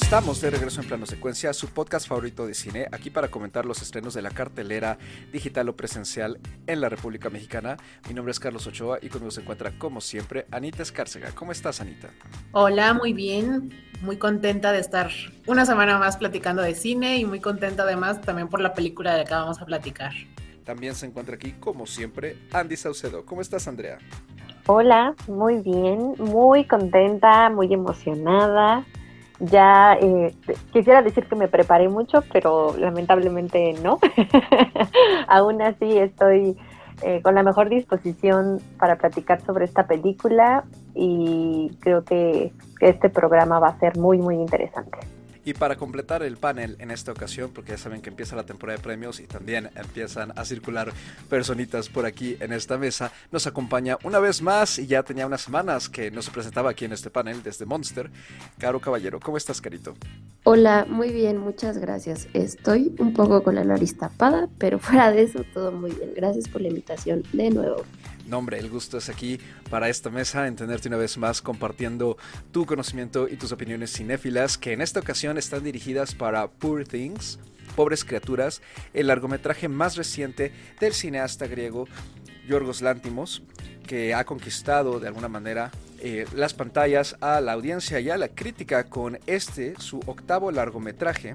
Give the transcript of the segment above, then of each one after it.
Estamos de regreso en Plano Secuencia, su podcast favorito de cine, aquí para comentar los estrenos de la cartelera digital o presencial en la República Mexicana. Mi nombre es Carlos Ochoa y conmigo se encuentra, como siempre, Anita Escárcega. ¿Cómo estás, Anita? Hola, muy bien. Muy contenta de estar una semana más platicando de cine y muy contenta además también por la película de la que vamos a platicar. También se encuentra aquí, como siempre, Andy Saucedo. ¿Cómo estás, Andrea? Hola, muy bien, muy contenta, muy emocionada ya eh, quisiera decir que me preparé mucho, pero lamentablemente no. Aún así estoy eh, con la mejor disposición para platicar sobre esta película y creo que este programa va a ser muy, muy interesante. Y para completar el panel en esta ocasión, porque ya saben que empieza la temporada de premios y también empiezan a circular personitas por aquí en esta mesa, nos acompaña una vez más y ya tenía unas semanas que no se presentaba aquí en este panel desde Monster, Caro Caballero. ¿Cómo estás, Carito? Hola, muy bien, muchas gracias. Estoy un poco con la nariz tapada, pero fuera de eso todo muy bien. Gracias por la invitación de nuevo. Nombre, el gusto es aquí para esta mesa, en tenerte una vez más compartiendo tu conocimiento y tus opiniones cinéfilas, que en esta ocasión están dirigidas para Poor Things, Pobres Criaturas, el largometraje más reciente del cineasta griego Yorgos Lántimos, que ha conquistado de alguna manera eh, las pantallas a la audiencia y a la crítica con este, su octavo largometraje,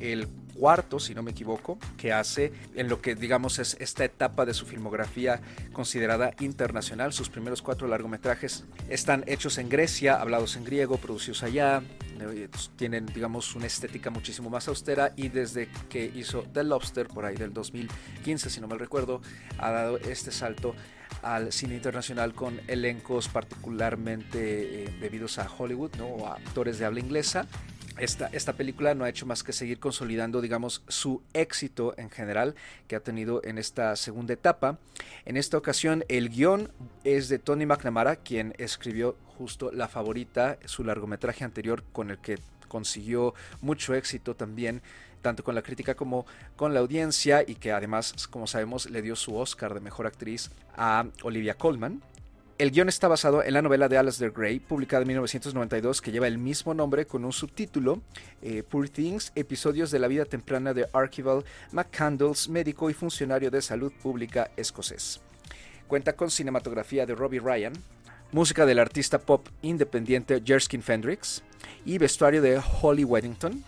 el cuarto, si no me equivoco, que hace en lo que digamos es esta etapa de su filmografía considerada internacional. Sus primeros cuatro largometrajes están hechos en Grecia, hablados en griego, producidos allá, eh, tienen digamos una estética muchísimo más austera y desde que hizo The Lobster por ahí del 2015, si no mal recuerdo, ha dado este salto al cine internacional con elencos particularmente eh, debidos a Hollywood, ¿no? o a actores de habla inglesa esta, esta, película no ha hecho más que seguir consolidando, digamos, su éxito en general que ha tenido en esta segunda etapa. En esta ocasión, el guion es de Tony McNamara, quien escribió justo La Favorita, su largometraje anterior con el que consiguió mucho éxito también tanto con la crítica como con la audiencia y que además, como sabemos, le dio su Oscar de Mejor Actriz a Olivia Colman. El guion está basado en la novela de Alasdair Gray, publicada en 1992, que lleva el mismo nombre con un subtítulo, eh, Poor Things, episodios de la vida temprana de Archibald McCandles, médico y funcionario de salud pública escocés. Cuenta con cinematografía de Robbie Ryan, música del artista pop independiente Jerskin Fendrix y vestuario de Holly Weddington,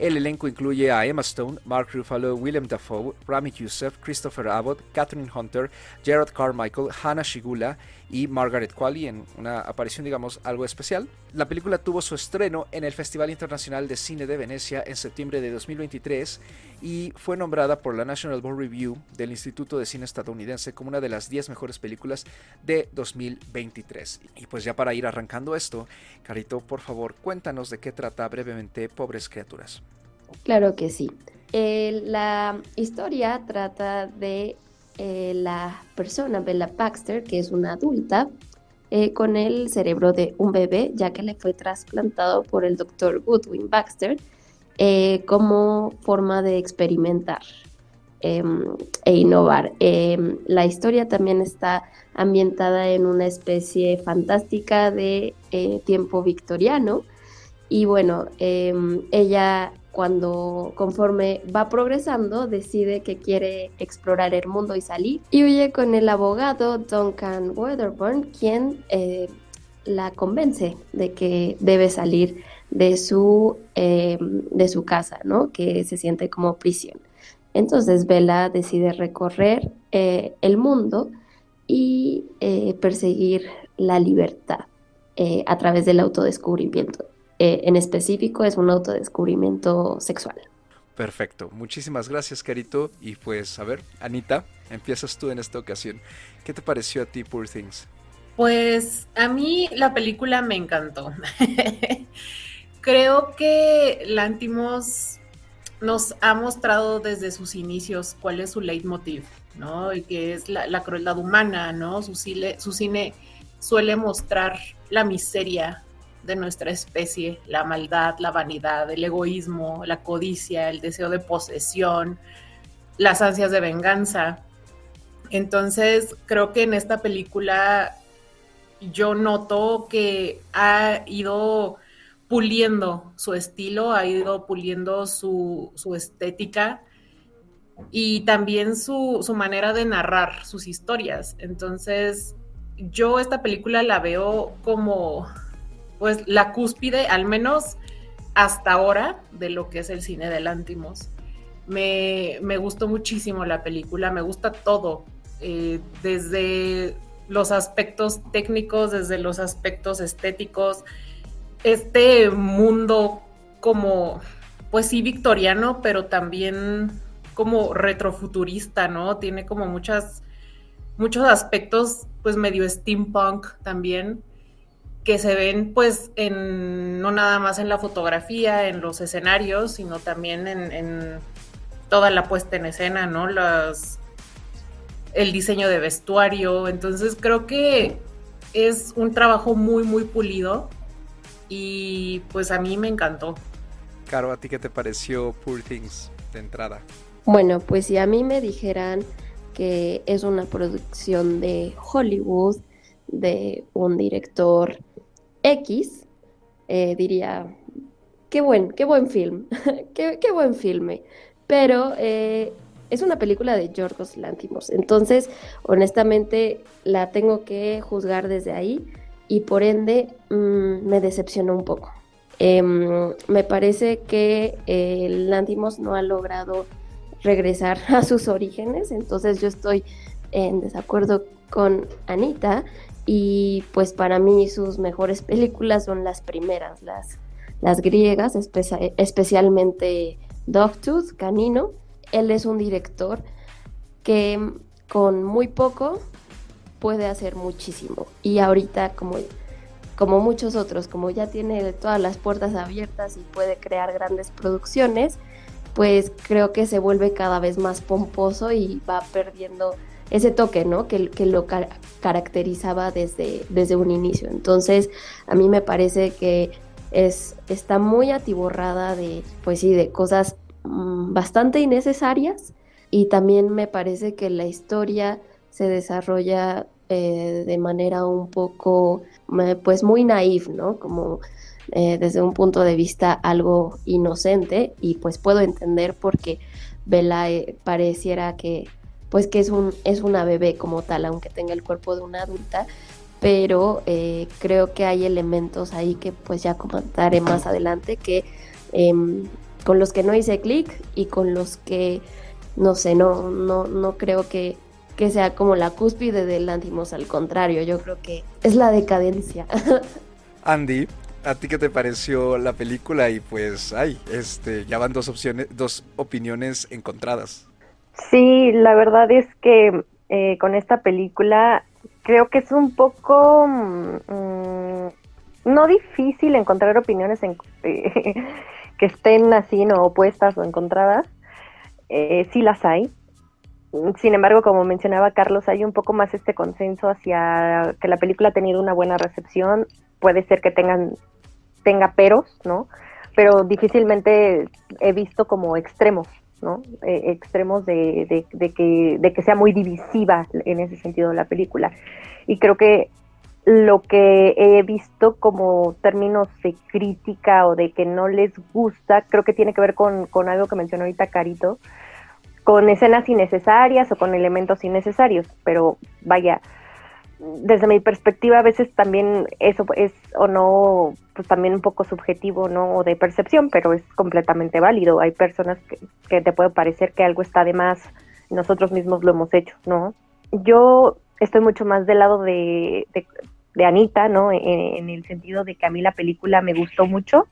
el elenco incluye a Emma Stone, Mark Ruffalo, William Dafoe, Rami Youssef, Christopher Abbott, Catherine Hunter, Gerard Carmichael, Hannah Shigula y Margaret Qualley en una aparición, digamos, algo especial. La película tuvo su estreno en el Festival Internacional de Cine de Venecia en septiembre de 2023 y fue nombrada por la National Board Review del Instituto de Cine Estadounidense como una de las 10 mejores películas de 2023. Y pues ya para ir arrancando esto, Carito, por favor, cuéntanos de qué trata brevemente Pobres Criaturas. Claro que sí. la historia trata de eh, la persona, Bella Baxter, que es una adulta, eh, con el cerebro de un bebé, ya que le fue trasplantado por el doctor Goodwin Baxter eh, como forma de experimentar em, e innovar. Em, la historia también está ambientada en una especie fantástica de tiempo victoriano y bueno, em, ella cuando conforme va progresando decide que quiere explorar el mundo y salir y huye con el abogado Duncan Weatherburn quien eh, la convence de que debe salir de su, em, de su casa, ¿no? que se siente como prisión. Entonces Bella decide recorrer eh, el mundo y eh, perseguir la libertad a través del autodescubrimiento. Eh, en específico es un autodescubrimiento sexual. Perfecto, muchísimas gracias Carito y pues a ver, Anita, empiezas tú en esta ocasión. ¿Qué te pareció a ti Poor Things? Pues a mí la película me encantó. Creo que Lantimos nos ha mostrado desde sus inicios cuál es su leitmotiv, ¿no? Y que es la, crueldad humana, ¿no? Su cine suele mostrar la miseria de nuestra especie, la maldad, la vanidad, el egoísmo, la codicia, el deseo de posesión, las ansias de venganza. Entonces, creo que en esta película yo noto que ha ido puliendo su estilo, ha ido puliendo su, su estética y también su, su, manera de narrar sus historias. Entonces, yo esta película la veo como pues la cúspide, al menos hasta ahora, de lo que es el cine de Lántimos. Me, me gustó muchísimo la película, me gusta todo, eh, desde los aspectos técnicos, desde los aspectos estéticos, este mundo como, pues sí, victoriano, pero también como retrofuturista, ¿no? Tiene como muchas, muchos aspectos, pues medio steampunk también, que se ven pues en, no nada más en la fotografía, en los escenarios, sino también en, toda la puesta en escena, ¿no? Las, el diseño de vestuario, entonces creo que es un trabajo muy, muy pulido y pues a mí me encantó. Caro, ¿a ti qué te pareció Poor Things de entrada? Bueno, pues si a mí me dijeran que es una producción de Hollywood, de un director X, eh, diría, qué buen, qué buen film, qué, qué, buen filme. Pero eh, es una película de Yorgos Lantimos, entonces honestamente la tengo que juzgar desde ahí y por ende mmm, me decepcionó un poco. Eh, me parece que eh, Lantimos no ha logrado regresar a sus orígenes, entonces yo estoy en desacuerdo con Anita y pues para mí sus mejores películas son las primeras, las, las griegas, espe especialmente Dogtooth, Canino. Él es un director que con muy poco puede hacer muchísimo y ahorita como como muchos otros, como ya tiene todas las puertas abiertas y puede crear grandes producciones, pues creo que se vuelve cada vez más pomposo y va perdiendo ese toque, ¿no? Que, que lo car caracterizaba desde, desde un inicio. Entonces, a mí me parece que es, está muy atiborrada de, pues sí, de cosas mmm, bastante innecesarias y también me parece que la historia se desarrolla eh, de manera un poco, pues muy naif, ¿no? Como eh, desde un punto de vista algo inocente y pues puedo entender porque Bella pareciera que pues que es, un, es una bebé como tal, aunque tenga el cuerpo de una adulta, pero eh, creo que hay elementos ahí que pues ya comentaré más adelante que eh, con los que no hice clic y con los que no sé, no, no, no creo que, que sea como la cúspide del Antimos, al contrario, yo creo que es la decadencia. Andy, ¿a ti qué te pareció la película? Y pues, ay, este, ya van dos opciones, dos opiniones encontradas. Sí, la verdad es que eh, con esta película creo que es un poco mmm, no difícil encontrar opiniones en, eh, que estén así, no opuestas o encontradas. Eh, sí las hay. Sin embargo, como mencionaba Carlos, hay un poco más este consenso hacia que la película ha tenido una buena recepción. Puede ser que tengan tenga peros, ¿no? Pero difícilmente he visto como extremos ¿no? Eh, extremos de, de, de, que, de que sea muy divisiva en ese sentido la película. Y creo que lo que he visto como términos de crítica o de que no les gusta, creo que tiene que ver con, con algo que mencionó ahorita Carito, con escenas innecesarias o con elementos innecesarios, pero vaya, desde mi perspectiva a veces también eso es o no pues también un poco subjetivo no o de percepción pero es completamente válido. Hay personas que, te puede parecer que algo está de más nosotros mismos lo hemos hecho no yo estoy mucho más del lado de, de, de Anita no en, en, el sentido de que a mí la película me gustó mucho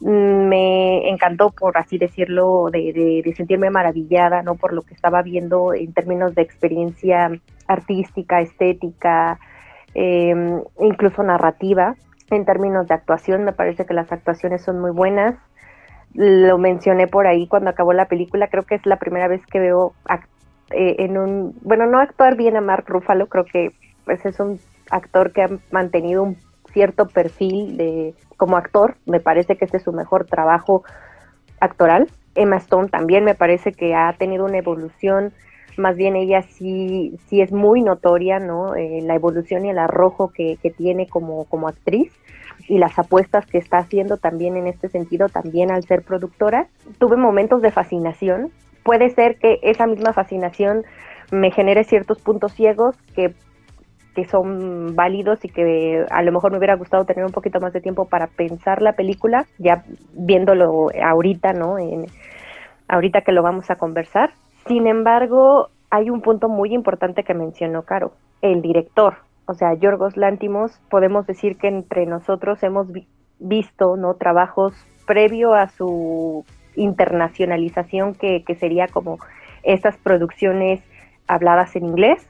me encantó por así decirlo de, de, de sentirme maravillada no por lo que estaba viendo en términos de experiencia artística, estética, eh, incluso narrativa. En términos de actuación, me parece que las actuaciones son muy buenas. Lo mencioné por ahí cuando acabó la película, creo que es la primera vez que veo eh, en un, bueno, no actuar bien a Mark Ruffalo, creo que pues es un actor que ha mantenido un cierto perfil de como actor, me parece que este es su mejor trabajo actoral. Emma Stone también me parece que ha tenido una evolución más bien ella sí, sí es muy notoria, ¿no? Eh, la evolución y el arrojo que, que tiene como, como actriz. y las apuestas que está haciendo también en este sentido, también al ser productora. Tuve momentos de fascinación. Puede ser que esa misma fascinación me genere ciertos puntos ciegos que, que son válidos y que a lo mejor me hubiera gustado tener un poquito más de tiempo para pensar la película, ya viéndolo ahorita, ¿no? En, ahorita que lo vamos a conversar. Sin embargo, hay un punto muy importante que mencionó Caro, el director. O sea, Yorgos Lántimos, podemos decir que entre nosotros hemos visto ¿no? trabajos previo a su internacionalización, que, que sería como estas producciones habladas en inglés,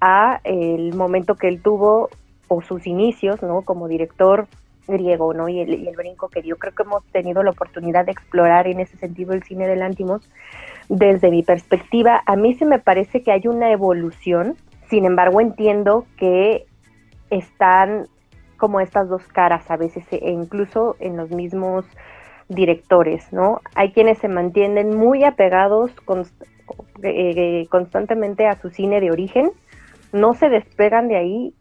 a el momento que él tuvo o sus inicios, ¿no? Como director griego, ¿no? Y el, brinco que dio. Creo que hemos tenido la oportunidad de explorar en ese sentido el cine de Lántimos desde mi perspectiva, a mí se me parece que hay una evolución, sin embargo entiendo que están como estas dos caras a veces, e incluso en los mismos directores, ¿no? Hay quienes se mantienen muy apegados const eh, constantemente a su cine de origen, no se despegan de ahí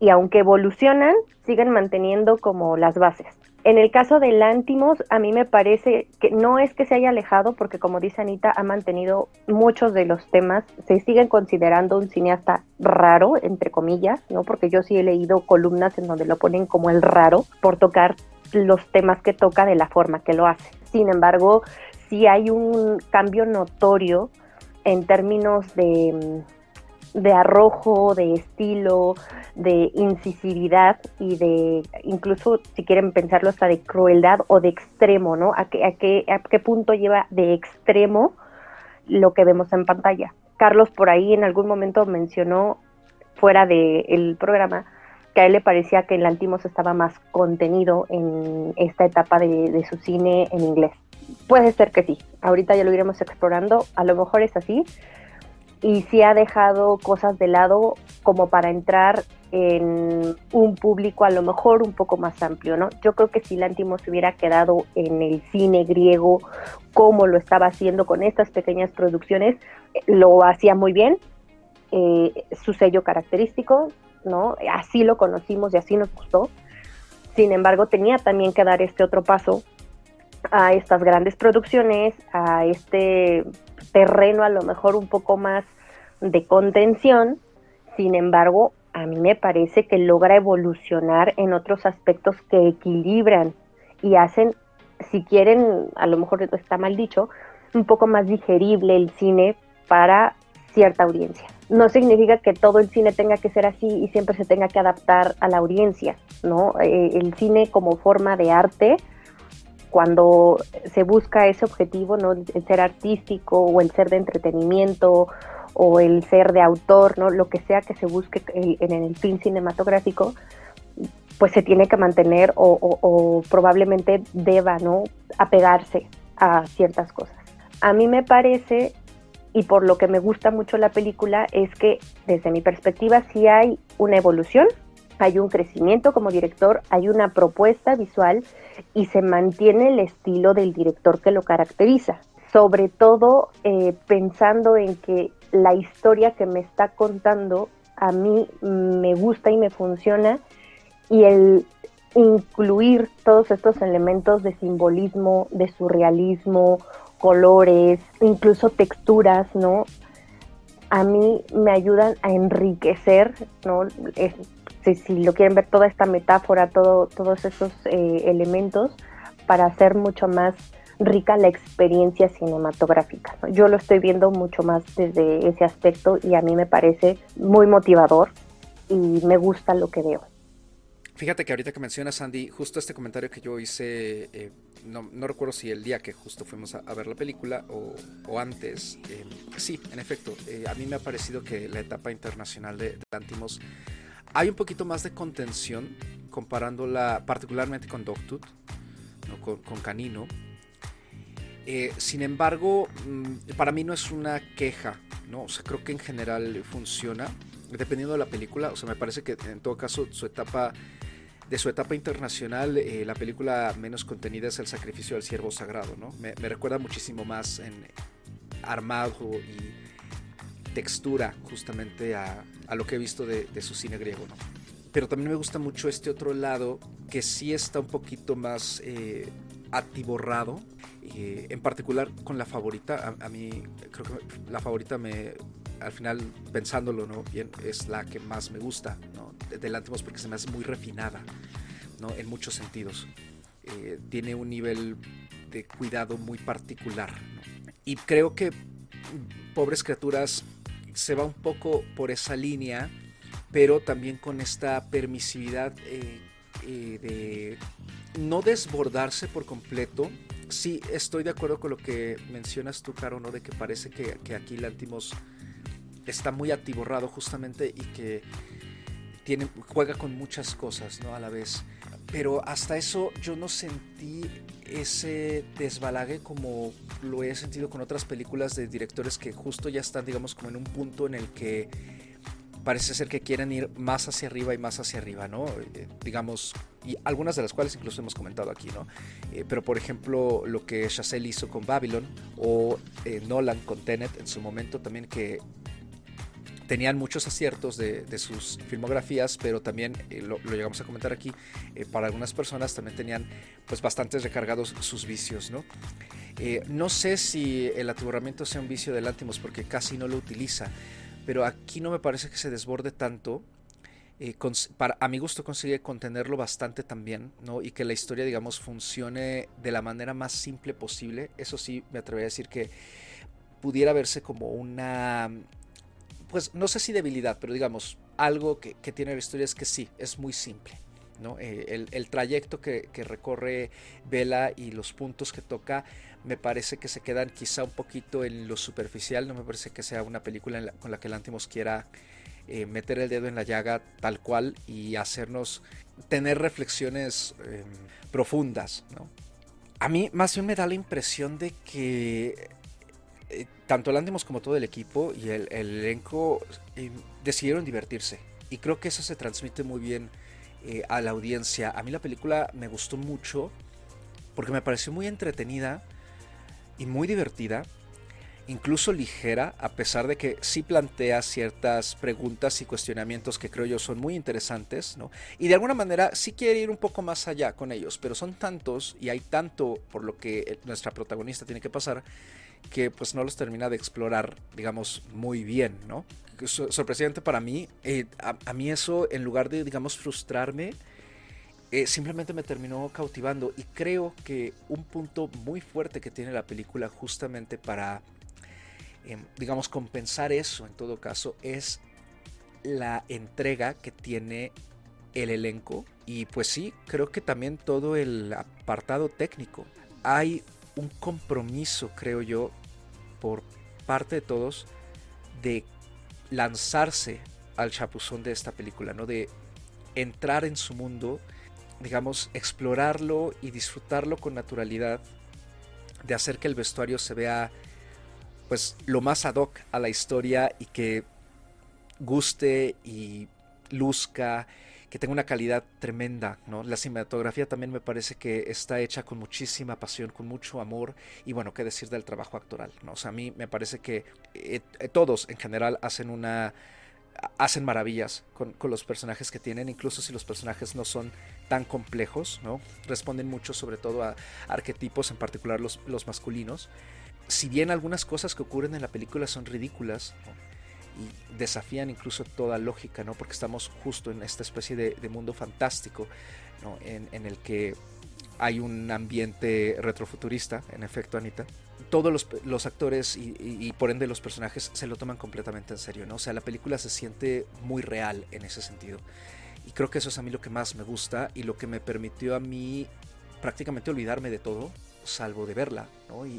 y aunque evolucionan, siguen manteniendo como las bases. En el caso de Lántimos, a mí me parece que no es que se haya alejado, porque como dice Anita, ha mantenido muchos de los temas, se siguen considerando un cineasta raro, entre comillas, ¿no? Porque yo sí he leído columnas en donde lo ponen como el raro, por tocar los temas que toca de la forma que lo hace. Sin embargo, sí hay un cambio notorio en términos de de arrojo, de estilo, de incisividad y de incluso si quieren pensarlo hasta de crueldad o de extremo, ¿no? ¿A qué, a qué, a qué punto lleva de extremo lo que vemos en pantalla? Carlos por ahí en algún momento mencionó fuera del programa que a él le parecía que el Antimos estaba más contenido en esta etapa de, de su cine en inglés. Puede ser que sí, ahorita ya lo iremos explorando, a lo mejor es así, y sí ha dejado cosas de lado como para entrar en un público a lo mejor un poco más amplio, ¿no? Yo creo que si Lántimos se hubiera quedado en el cine griego como lo estaba haciendo con estas pequeñas producciones, lo hacía muy bien, eh, su sello característico, ¿no? Así lo conocimos y así nos gustó. Sin embargo, tenía también que dar este otro paso a estas grandes producciones, a este terreno a lo mejor un poco más de contención, sin embargo, a mí me parece que logra evolucionar en otros aspectos que equilibran y hacen, si quieren, a lo mejor está mal dicho, un poco más digerible el cine para cierta audiencia. No significa que todo el cine tenga que ser así y siempre se tenga que adaptar a la audiencia, ¿no? Eh, el cine como forma de arte cuando se busca ese objetivo, ¿no? El ser artístico o el ser de entretenimiento o el ser de autor, ¿no? Lo que sea que se busque en el fin cinematográfico, pues se tiene que mantener o, o, o probablemente deba, ¿no? Apegarse a ciertas cosas. A mí me parece, y por lo que me gusta mucho la película, es que desde mi perspectiva sí hay una evolución, hay un crecimiento como director, hay una propuesta visual y se mantiene el estilo del director que lo caracteriza. Sobre todo eh, pensando en que la historia que me está contando a mí me gusta y me funciona y el incluir todos estos elementos de simbolismo, de surrealismo, colores, incluso texturas, ¿no? A mí me ayudan a enriquecer, ¿no? Si, lo quieren ver, toda esta metáfora, todo, todos esos eh, elementos para hacer mucho más rica la experiencia cinematográfica. Yo lo estoy viendo mucho más desde ese aspecto y a mí me parece muy motivador y me gusta lo que veo. Fíjate que ahorita que mencionas, Andy, justo este comentario que yo hice, eh, no, no, recuerdo si el día que justo fuimos a, a ver la película o, o antes, eh, sí, en efecto, eh, a mí me ha parecido que la etapa internacional de, de Antimos hay un poquito más de contención comparándola particularmente con Dogtooth, ¿no? con, Canino. Eh, sin embargo, mm, para mí no es una queja, ¿no? O sea, creo que en general funciona, dependiendo de la película. O sea, me parece que en todo caso su etapa, de su etapa internacional, eh, la película menos contenida es El sacrificio del siervo sagrado, ¿no? Me, me recuerda muchísimo más en armado y textura justamente a, a lo que he visto de, de, su cine griego, ¿no? pero también me gusta mucho este otro lado que sí está un poquito más eh, atiborrado. Eh, en particular con la favorita, a, mí creo que la favorita me, al final pensándolo no bien es la que más me gusta ¿no? de Lantimos porque se me hace muy refinada ¿no? en muchos sentidos eh, tiene un nivel de cuidado muy particular y creo que pobres criaturas se va un poco por esa línea pero también con esta permisividad eh, eh, de no desbordarse por completo. Sí, estoy de acuerdo con lo que mencionas tú, Caro, ¿no? De que parece que, que aquí Lantimos está muy atiborrado justamente y que tiene, juega con muchas cosas, ¿no? A la vez. Pero hasta eso yo no sentí ese desbalague como lo he sentido con otras películas de directores que justo ya están, digamos, como en un punto en el que parece ser que quieren ir más hacia arriba y más hacia arriba, ¿no? Eh, digamos, y algunas de las cuales incluso hemos comentado aquí, ¿no? Eh, pero por ejemplo, lo que Chazelle hizo con Babylon o eh, Nolan con Tenet en su momento también que tenían muchos aciertos de, sus filmografías, pero también, lo, llegamos a comentar aquí, para algunas personas también tenían pues bastantes recargados sus vicios, ¿no? no sé si el atiborramiento sea un vicio de Lantimos porque casi no lo utiliza, pero aquí no me parece que se desborde tanto. Eh, a mi gusto consigue contenerlo bastante también, ¿no? Y que la historia, digamos, funcione de la manera más simple posible. Eso sí, me atrevería a decir que pudiera verse como una, pues no sé si debilidad, pero digamos, algo que, tiene la historia es que sí, es muy simple. ¿no? Eh, el, trayecto que, recorre Vela y los puntos que toca me parece que se quedan quizá un poquito en lo superficial, no me parece que sea una película con la que Lantimos quiera eh, meter el dedo en la llaga tal cual y hacernos tener reflexiones em, profundas. A mí más bien me da la impresión de que eh, tanto Lantimos como todo el equipo y el, el elenco em, decidieron divertirse. Y creo que eso se transmite muy bien eh, a la audiencia. A mí la película me gustó mucho porque me pareció muy entretenida y muy divertida, incluso ligera, a pesar de que sí plantea ciertas preguntas y cuestionamientos que creo yo son muy interesantes, ¿no? Y de alguna manera sí quiere ir un poco más allá con ellos, pero son tantos y hay tanto por lo que nuestra protagonista tiene que pasar que pues no los termina de explorar, digamos, muy bien, ¿no? Sorpresivamente para mí, eh, a, mí eso, en lugar de, digamos, frustrarme, eh, simplemente me terminó cautivando y creo que un punto muy fuerte que tiene la película justamente para, em, digamos, compensar eso en todo caso es la entrega que tiene el elenco y pues sí, creo que también todo el apartado técnico. Hay un compromiso, creo yo, por parte de todos de lanzarse al chapuzón de esta película, ¿no? De entrar en su mundo, digamos, explorarlo y disfrutarlo con naturalidad, de hacer que el vestuario se vea pues lo más ad hoc a la historia y que guste y luzca que tenga una calidad tremenda, ¿no? La cinematografía también me parece que está hecha con muchísima pasión, con mucho amor y bueno, qué decir del trabajo actoral, ¿no? O sea, a mí me parece que eh, eh, todos en general hacen una hacen maravillas con, los personajes que tienen, incluso si los personajes no son tan complejos, ¿no? Responden mucho sobre todo a arquetipos, en particular los, los masculinos. Si bien algunas cosas que ocurren en la película son ridículas, y desafían incluso toda lógica, ¿no? Porque estamos justo en esta especie de, mundo fantástico, ¿no? En, el que hay un ambiente retrofuturista, en efecto, Anita. Todos los, actores y, por ende los personajes se lo toman completamente en serio, ¿no? O sea, la película se siente muy real en ese sentido. Y creo que eso es a mí lo que más me gusta y lo que me permitió a mí prácticamente olvidarme de todo salvo de verla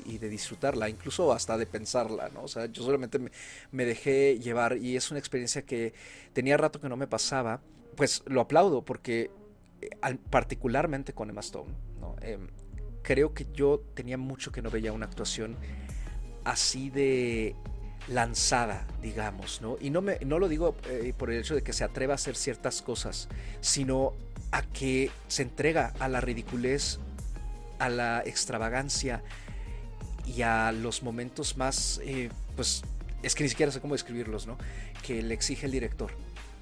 y, de disfrutarla, incluso hasta de pensarla. ¿no? O sea, yo solamente me, dejé llevar y es una experiencia que tenía rato que no me pasaba. Pues lo aplaudo porque eh, particularmente con Emma Stone, em, creo que yo tenía mucho que no veía una actuación así de lanzada, digamos, ¿no? Y no, me, no lo digo eh, por el hecho de que se atreva a hacer ciertas cosas, sino a que se entrega a la ridiculez a la extravagancia y a los momentos más, eh, pues es que ni siquiera sé cómo describirlos, ¿no? Que le exige el director.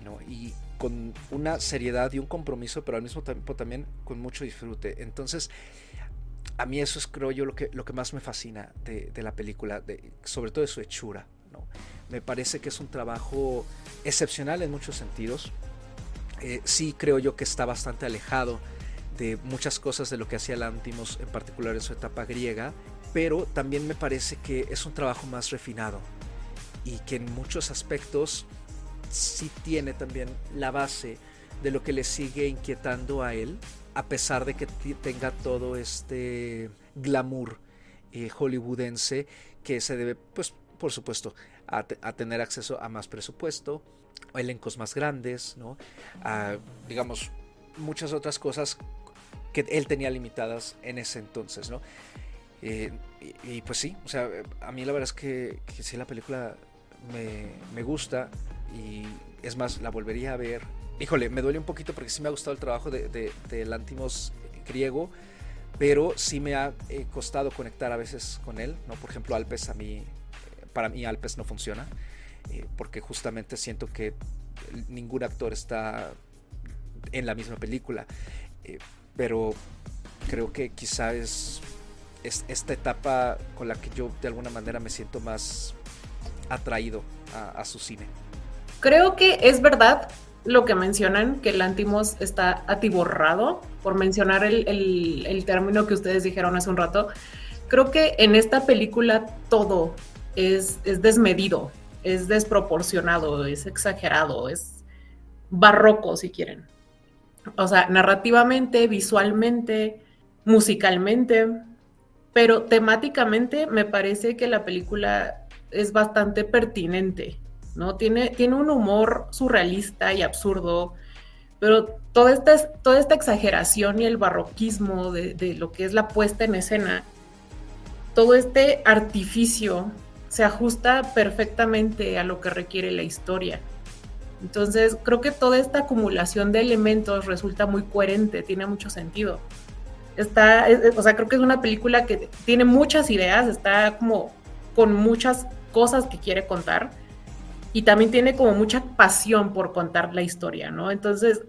¿no? Y con una seriedad y un compromiso, pero al mismo tiempo también con mucho disfrute. Entonces, a mí eso es, creo yo, lo que, lo que más me fascina de, la película, sobre todo de su hechura. ¿no? Me parece que es un trabajo excepcional en muchos sentidos. Eh, sí creo yo que está bastante alejado de muchas cosas de lo que hacía Lantimos, en particular en su etapa griega, pero también me parece que es un trabajo más refinado y que en muchos aspectos sí tiene también la base de lo que le sigue inquietando a él, a pesar de que tenga todo este glamour eh, hollywoodense que se debe, pues, por supuesto, a, tener acceso a más presupuesto, a elencos más grandes, ¿no? A, digamos, muchas otras cosas que él tenía limitadas en ese entonces, ¿no? Eh, y, pues sí, o sea, a mí la verdad es que, sí la película me, me gusta, y es más, la volvería a ver. Híjole, me duele un poquito porque sí me ha gustado el trabajo de, de, del Antimos griego, pero sí me ha eh, costado conectar a veces con él, ¿no? Por ejemplo, Alpes a mí, para mí Alpes no funciona, eh, porque justamente siento que ningún actor está en la misma película, eh, pero creo que quizá es, es, esta etapa con la que yo de alguna manera me siento más atraído a su cine. Creo que es verdad lo que mencionan, que el Antimos está atiborrado, por mencionar el, término que ustedes dijeron hace un rato. Creo que en esta película todo es, es desmedido, es desproporcionado, es exagerado, es barroco, si quieren. O sea, narrativamente, visualmente, musicalmente, pero temáticamente me parece que la película es bastante pertinente. ¿no? Tiene, tiene un humor surrealista y absurdo, pero toda esta, toda esta exageración y el barroquismo de, de lo que es la puesta en escena, todo este artificio se ajusta perfectamente a lo que requiere la historia. Entonces, creo que toda esta acumulación de elementos resulta muy coherente, tiene mucho sentido. Está, o sea, creo que es una película que tiene muchas ideas, está como con muchas cosas que quiere contar, y también tiene como mucha pasión por contar la historia, ¿no? Entonces,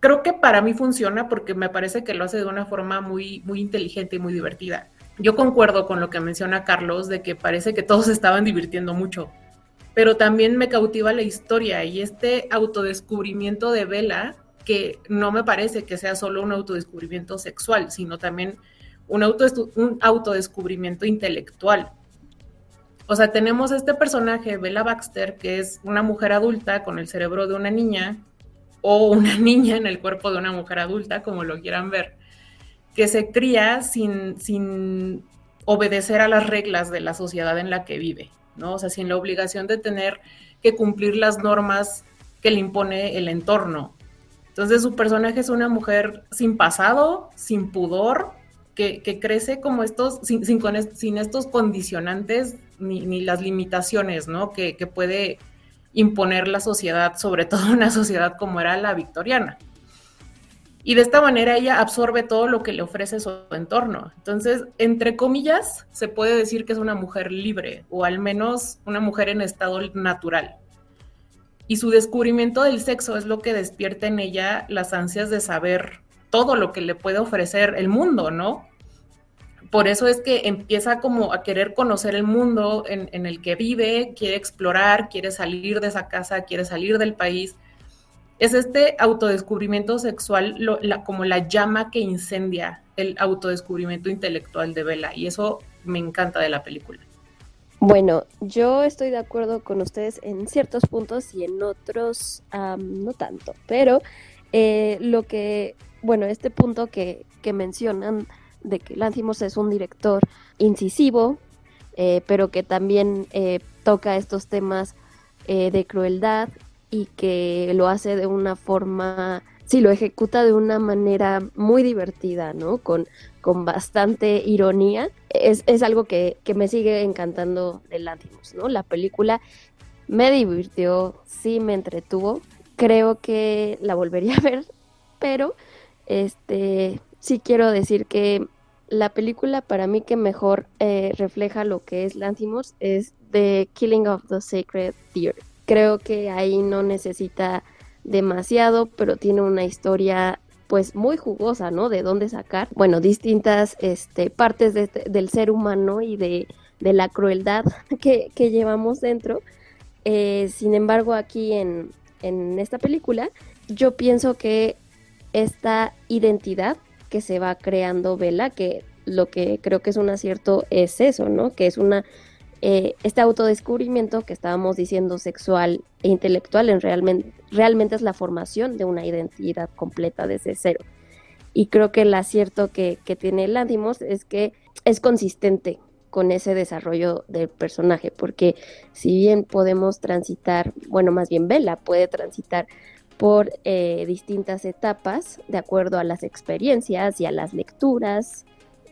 creo que para mí funciona porque me parece que lo hace de una forma muy, muy inteligente y muy divertida. Yo concuerdo con lo que menciona Carlos de que parece que todos estaban divirtiendo mucho, pero también me cautiva la historia y este autodescubrimiento de Vela, que no me parece que sea solo un autodescubrimiento sexual, sino también un, auto, un autodescubrimiento intelectual. O sea, tenemos este personaje, Bella Baxter, que es una mujer adulta con el cerebro de una niña, o una niña en el cuerpo de una mujer adulta, como lo quieran ver, que se cría sin, sin obedecer a las reglas de la sociedad en la que vive, ¿no? O sea, sin la obligación de tener que cumplir las normas que le impone el entorno. Entonces su personaje es una mujer sin pasado, sin pudor, que, crece como estos, sin, sin, estos condicionantes ni, las limitaciones, ¿no? Que, puede imponer la sociedad, sobre todo una sociedad como era la victoriana. Y de esta manera ella absorbe todo lo que le ofrece su entorno. Entonces, entre comillas, se puede decir que es una mujer libre, o al menos una mujer en estado natural. Y su descubrimiento del sexo es lo que despierta en ella las ansias de saber todo lo que le puede ofrecer el mundo, ¿no? Por eso es que empieza como a querer conocer el mundo en, el que vive, quiere explorar, quiere salir de esa casa, quiere salir del país. Es este autodescubrimiento sexual como la llama que incendia el autodescubrimiento intelectual de Bella y eso me encanta de la película. Bueno, yo estoy de acuerdo con ustedes en ciertos puntos y en otros no tanto, pero eh, lo que bueno, este punto que, mencionan de que Lanzimos es un director incisivo, eh, pero que también eh, toca estos temas eh, de crueldad y que lo hace de una forma, sí, lo ejecuta de una manera muy divertida, ¿no? Con, con bastante ironía. Es, algo que, que, me sigue encantando de Lanzimos, ¿no? La película me divirtió, sí me entretuvo. Creo que la volvería a ver, pero este, sí quiero decir que la película para mí que mejor eh, refleja lo que es Lanthimos es The Killing of the Sacred Deer. Creo que ahí no necesita demasiado, pero tiene una historia pues muy jugosa, ¿no? De dónde sacar, bueno, distintas este, partes del ser humano y de, la crueldad que, llevamos dentro. Eh, sin embargo, aquí en, en esta película, yo pienso que esta identidad que se va creando Vela, que lo que creo que es un acierto es eso, ¿no? Que es una eh, este autodescubrimiento que estábamos diciendo sexual e intelectual en realmente, realmente es la formación de una identidad completa desde cero. Y creo que el acierto que, que tiene Landimos es que es consistente con ese desarrollo del personaje, porque si bien podemos transitar, bueno, más bien Vela puede transitar por eh, distintas etapas de acuerdo a las experiencias y a las lecturas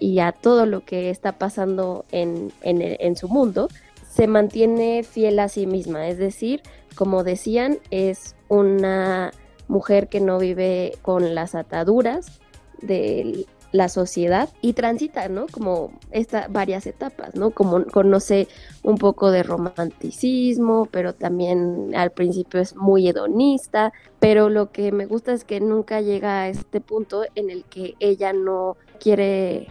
y a todo lo que está pasando en, en, su mundo, se mantiene fiel a sí misma. Es decir, como decían, es una mujer que no vive con las ataduras del la sociedad y transita, ¿no? Como estas varias etapas, ¿no? Como conoce un poco de romanticismo, pero también al principio es muy hedonista, pero lo que me gusta es que nunca llega a este punto en el que ella no quiere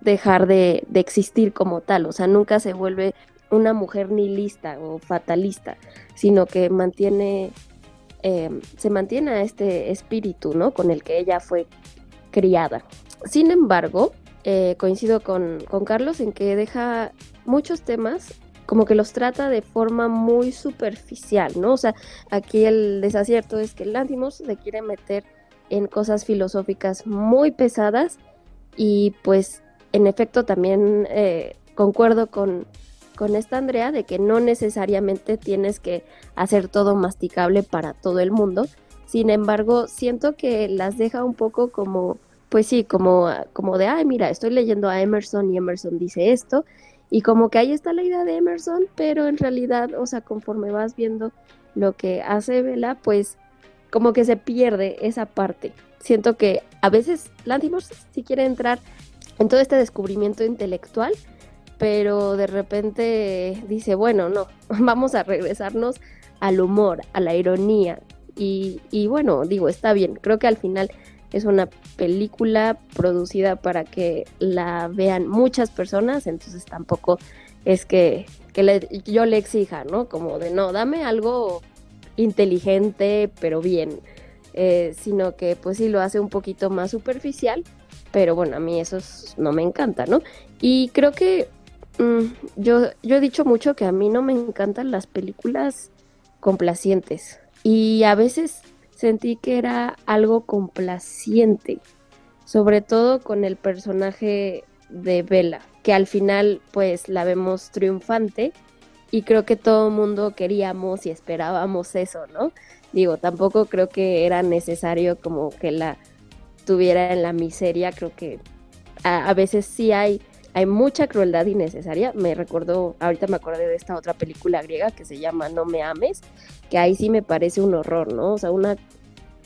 dejar de, existir como tal, o sea, nunca se vuelve una mujer nihilista o fatalista, sino que mantiene, eh, se mantiene a este espíritu, ¿no? Con el que ella fue criada. Sin embargo, eh, coincido con, Carlos en que deja muchos temas como que los trata de forma muy superficial, ¿no? O sea, aquí el desacierto es que Lantimos se quiere meter en cosas filosóficas muy pesadas y pues en efecto también eh, concuerdo con, con esta Andrea de que no necesariamente tienes que hacer todo masticable para todo el mundo. Sin embargo, siento que las deja un poco como pues sí, como, como de, ay, mira, estoy leyendo a Emerson y Emerson dice esto, y como que ahí está la idea de Emerson, pero en realidad, o sea, conforme vas viendo lo que hace Vela, pues como que se pierde esa parte. Siento que a veces Lantimos sí quiere entrar en todo este descubrimiento intelectual, pero de repente dice, bueno, no, vamos a regresarnos al humor, a la ironía. Y, y bueno, digo, está bien, creo que al final es una película producida para que la vean muchas personas, entonces tampoco es que, yo le exija, ¿no? Como de, no, dame algo inteligente, pero bien, eh, sino que pues sí lo hace un poquito más superficial, pero bueno, a mí eso no me encanta, ¿no? Y creo que mm, yo, yo he dicho mucho que a mí no me encantan las películas complacientes y a veces sentí que era algo complaciente, sobre todo con el personaje de Bella, que al final pues la vemos triunfante y creo que todo el mundo queríamos y esperábamos eso, ¿no? Digo, tampoco creo que era necesario como que la tuviera en la miseria, creo que a, veces sí hay hay mucha crueldad innecesaria. Me recordó, ahorita me acordé de esta otra película griega que se llama No me ames, que ahí sí me parece un horror, ¿no? O sea, una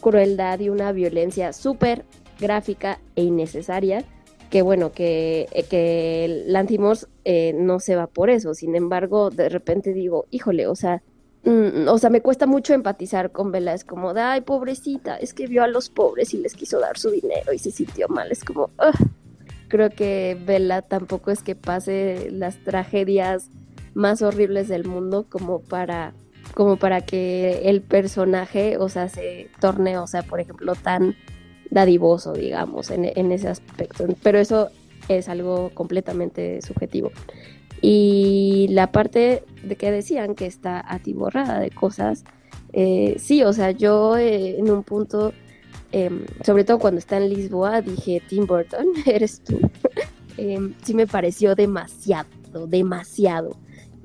crueldad y una violencia súper gráfica e innecesaria, que bueno, que, eh, que Lantimos eh, no se va por eso. Sin embargo, de repente digo, híjole, o sea, mm, o sea, me cuesta mucho empatizar con Bella. Es como de, ay, pobrecita, es que vio a los pobres y les quiso dar su dinero y se sintió mal. Es como, creo que Bella tampoco es que pase las tragedias más horribles del mundo como para como para que el personaje, o sea, se torne, o sea, por ejemplo, tan dadivoso, digamos, en, ese aspecto. Pero eso es algo completamente subjetivo. Y la parte de que decían que está atiborrada de cosas, eh, sí, o sea, yo eh, en un punto, em, sobre todo cuando está en Lisboa, dije, Tim Burton, eres tú. Em, sí me pareció demasiado, demasiado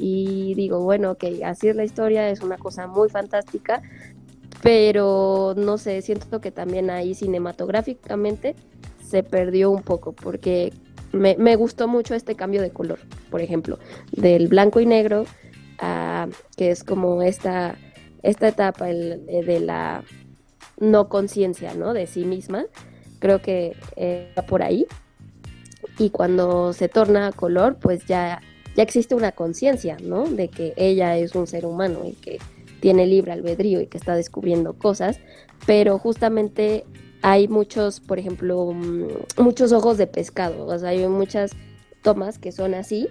y digo, bueno, ok, así es la historia, es una cosa muy fantástica, pero no sé, siento que también ahí cinematográficamente se perdió un poco porque me, gustó mucho este cambio de color, por ejemplo, del blanco y negro a que es como esta, esta etapa eh, de la no conciencia, ¿no? De sí misma, creo que eh, va por ahí. Y cuando se torna a color, pues ya ya existe una conciencia, ¿no? De que ella es un ser humano y que tiene libre albedrío y que está descubriendo cosas, pero justamente hay muchos, por ejemplo, mm, muchos ojos de pescado, o sea, hay muchas tomas que son así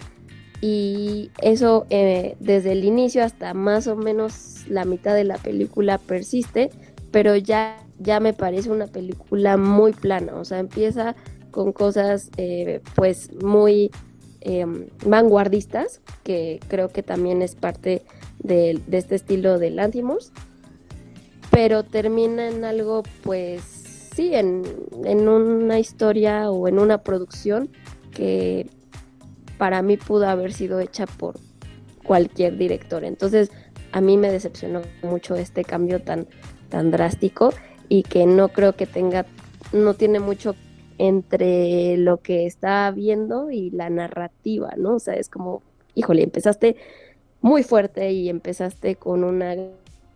y eso eh, desde el inicio hasta más o menos la mitad de la película persiste, pero ya, ya me parece una película muy plana, o sea, empieza con cosas eh, pues muy em, vanguardistas, que creo que también es parte de, este estilo de Lantimos, pero termina en algo pues sí, en, en una historia o en una producción que para mí pudo haber sido hecha por cualquier director. Entonces, a mí me decepcionó mucho este cambio tan, tan drástico y que no creo que tenga, no tiene mucho entre lo que está viendo y la narrativa, ¿no? O sea, es como, híjole, empezaste muy fuerte y empezaste con una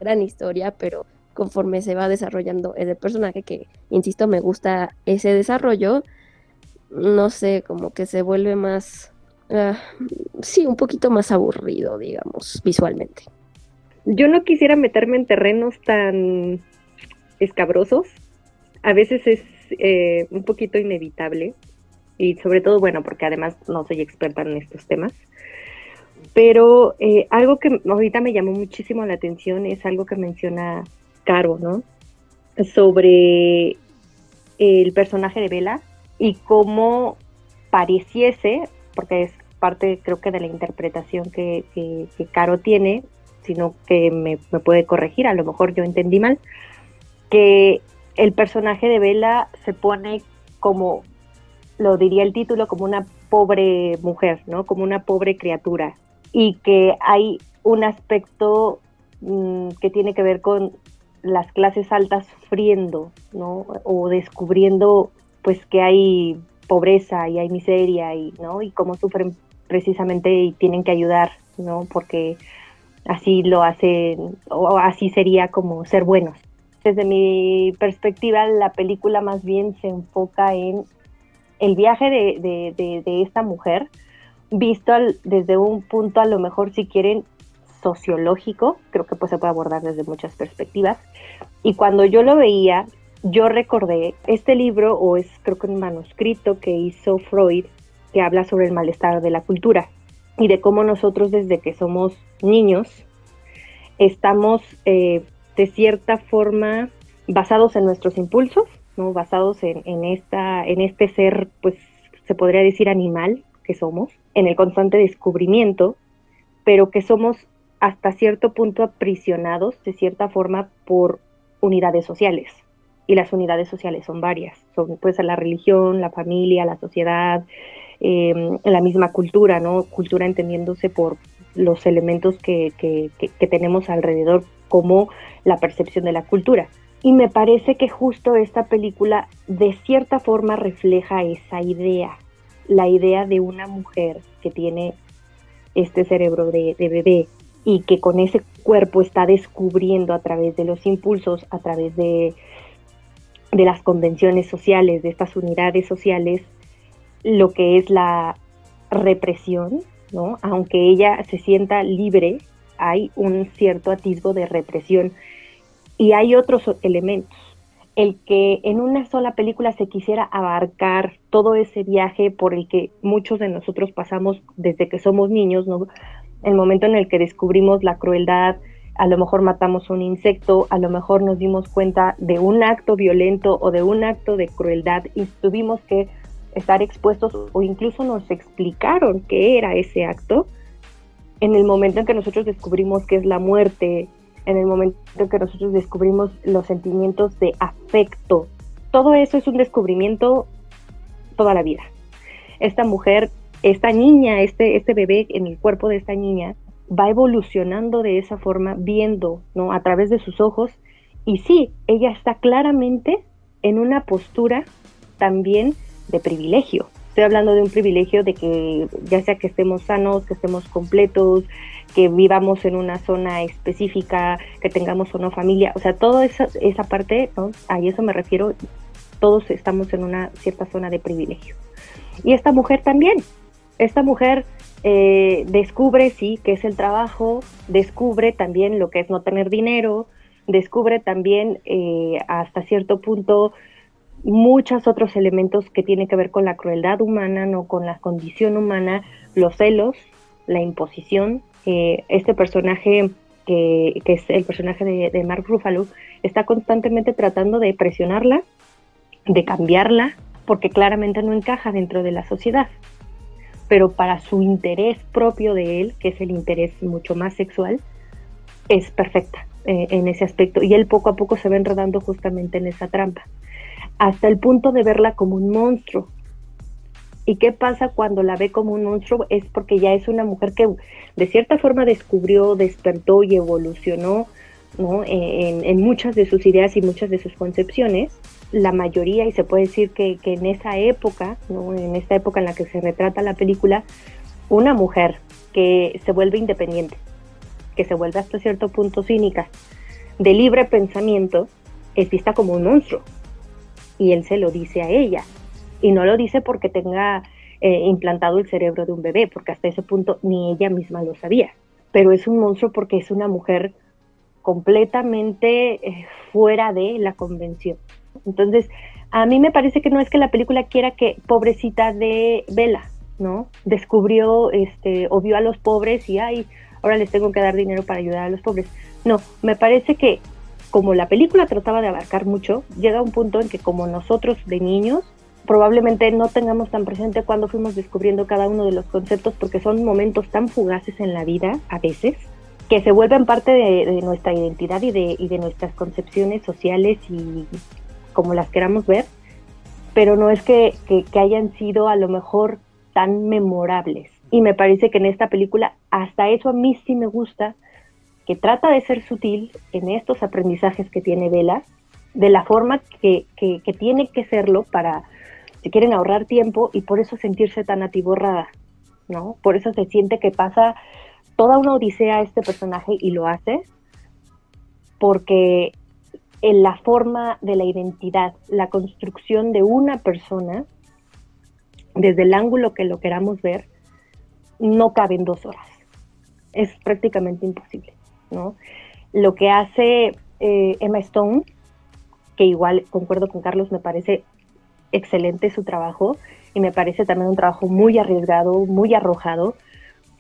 gran historia, pero conforme se va desarrollando ese personaje, que, insisto, me gusta ese desarrollo, no sé, como que se vuelve más Ah, sí, un poquito más aburrido, digamos, visualmente. Yo no quisiera meterme en terrenos tan escabrosos. A veces es eh, un poquito inevitable. Y sobre todo, bueno, porque además no soy experta en estos temas. Pero eh, algo que ahorita me llamó muchísimo la atención es algo que menciona Caro, ¿no? Sobre el personaje de Vela y cómo pareciese porque es parte creo que de la interpretación que, Caro tiene, sino que me, puede corregir, a lo mejor yo entendí mal, que el personaje de Bella se pone como, lo diría el título, como una pobre mujer, ¿no? Como una pobre criatura. Y que hay un aspecto mm, que tiene que ver con las clases altas sufriendo, ¿no? O descubriendo pues que hay pobreza y hay miseria y, ¿no? Y cómo sufren precisamente y tienen que ayudar, ¿no? Porque así lo hacen, o así sería como ser buenos. Desde mi perspectiva, la película más bien se enfoca en el viaje de, esta mujer, visto desde un punto a lo mejor, si quieren, sociológico, creo que pues se puede abordar desde muchas perspectivas. Y cuando yo lo veía, yo recordé este libro, o es creo que un manuscrito que hizo Freud, que habla sobre el malestar de la cultura y de cómo nosotros desde que somos niños estamos eh, de cierta forma basados en nuestros impulsos, ¿no? basados en, esta, en este ser, pues se podría decir animal que somos, en el constante descubrimiento, pero que somos hasta cierto punto aprisionados de cierta forma por unidades sociales y las unidades sociales son varias, son pues la religión, la familia, la sociedad, em, la misma cultura, ¿no? Cultura entendiéndose por los elementos que, que, que, tenemos alrededor como la percepción de la cultura. Y me parece que justo esta película de cierta forma refleja esa idea, la idea de una mujer que tiene este cerebro de, bebé y que con ese cuerpo está descubriendo a través de los impulsos, a través de de las convenciones sociales, de estas unidades sociales, lo que es la represión, ¿no? Aunque ella se sienta libre, hay un cierto atisbo de represión. Y hay otros elementos. El que en una sola película se quisiera abarcar todo ese viaje por el que muchos de nosotros pasamos desde que somos niños, ¿no? El momento en el que descubrimos la crueldad, a lo mejor matamos un insecto, a lo mejor nos dimos cuenta de un acto violento o de un acto de crueldad y tuvimos que estar expuestos o incluso nos explicaron qué era ese acto. En el momento en que nosotros descubrimos qué es la muerte, en el momento en que nosotros descubrimos los sentimientos de afecto, todo eso es un descubrimiento toda la vida. Esta mujer, esta niña, este, este bebé en el cuerpo de esta niña, va evolucionando de esa forma, viendo, ¿no? A través de sus ojos. Y sí, ella está claramente en una postura también de privilegio. Estoy hablando de un privilegio de que ya sea que estemos sanos, que estemos completos, que vivamos en una zona específica, que tengamos una familia, o sea, toda esa, esa parte, ¿no? a eso me refiero, todos estamos en una cierta zona de privilegio. Y esta mujer también, esta mujer eh, descubre, sí, que es el trabajo, descubre también lo que es no tener dinero, descubre también eh, hasta cierto punto muchos otros elementos que tienen que ver con la crueldad humana, no con la condición humana, los celos, la imposición. Eh, este personaje, que, es el personaje de Mark Ruffalo, está constantemente tratando de presionarla, de cambiarla, porque claramente no encaja dentro de la sociedad. Pero para su interés propio de él, que es el interés mucho más sexual, es perfecta eh, en ese aspecto. Y él poco a poco se va enredando justamente en esa trampa, hasta el punto de verla como un monstruo. ¿Y qué pasa cuando la ve como un monstruo? Es porque ya es una mujer que de cierta forma descubrió, despertó y evolucionó en, muchas de sus ideas y muchas de sus concepciones. La mayoría, y se puede decir que, en esa época, en esta época en la que se retrata la película, una mujer que se vuelve independiente, que se vuelve hasta cierto punto cínica, de libre pensamiento, es vista como un monstruo. Y él se lo dice a ella. Y no lo dice porque tenga eh, implantado el cerebro de un bebé, porque hasta ese punto ni ella misma lo sabía. Pero es un monstruo porque es una mujer completamente eh, fuera de la convención. Entonces, a mí me parece que no es que la película quiera que pobrecita de Vela, ¿no? Descubrió, este, o vio a los pobres y, ay, ahora les tengo que dar dinero para ayudar a los pobres. No, me parece que como la película trataba de abarcar mucho, llega un punto en que como nosotros de niños, probablemente no tengamos tan presente cuando fuimos descubriendo cada uno de los conceptos porque son momentos tan fugaces en la vida a veces que se vuelven parte de, nuestra identidad y de, y de nuestras concepciones sociales y como las queramos ver, pero no es que, que, hayan sido a lo mejor tan memorables. Y me parece que en esta película hasta eso a mí sí me gusta, que trata de ser sutil en estos aprendizajes que tiene Vela, de la forma que, que, tiene que serlo para, si quieren ahorrar tiempo y por eso sentirse tan atiborrada, ¿no? Por eso se siente que pasa toda una odisea a este personaje y lo hace porque en la forma de la identidad, la construcción de una persona, desde el ángulo que lo queramos ver, no cabe en dos horas. Es prácticamente imposible, ¿no? Lo que hace eh, Emma Stone, que igual concuerdo con Carlos, me parece excelente su trabajo y me parece también un trabajo muy arriesgado, muy arrojado,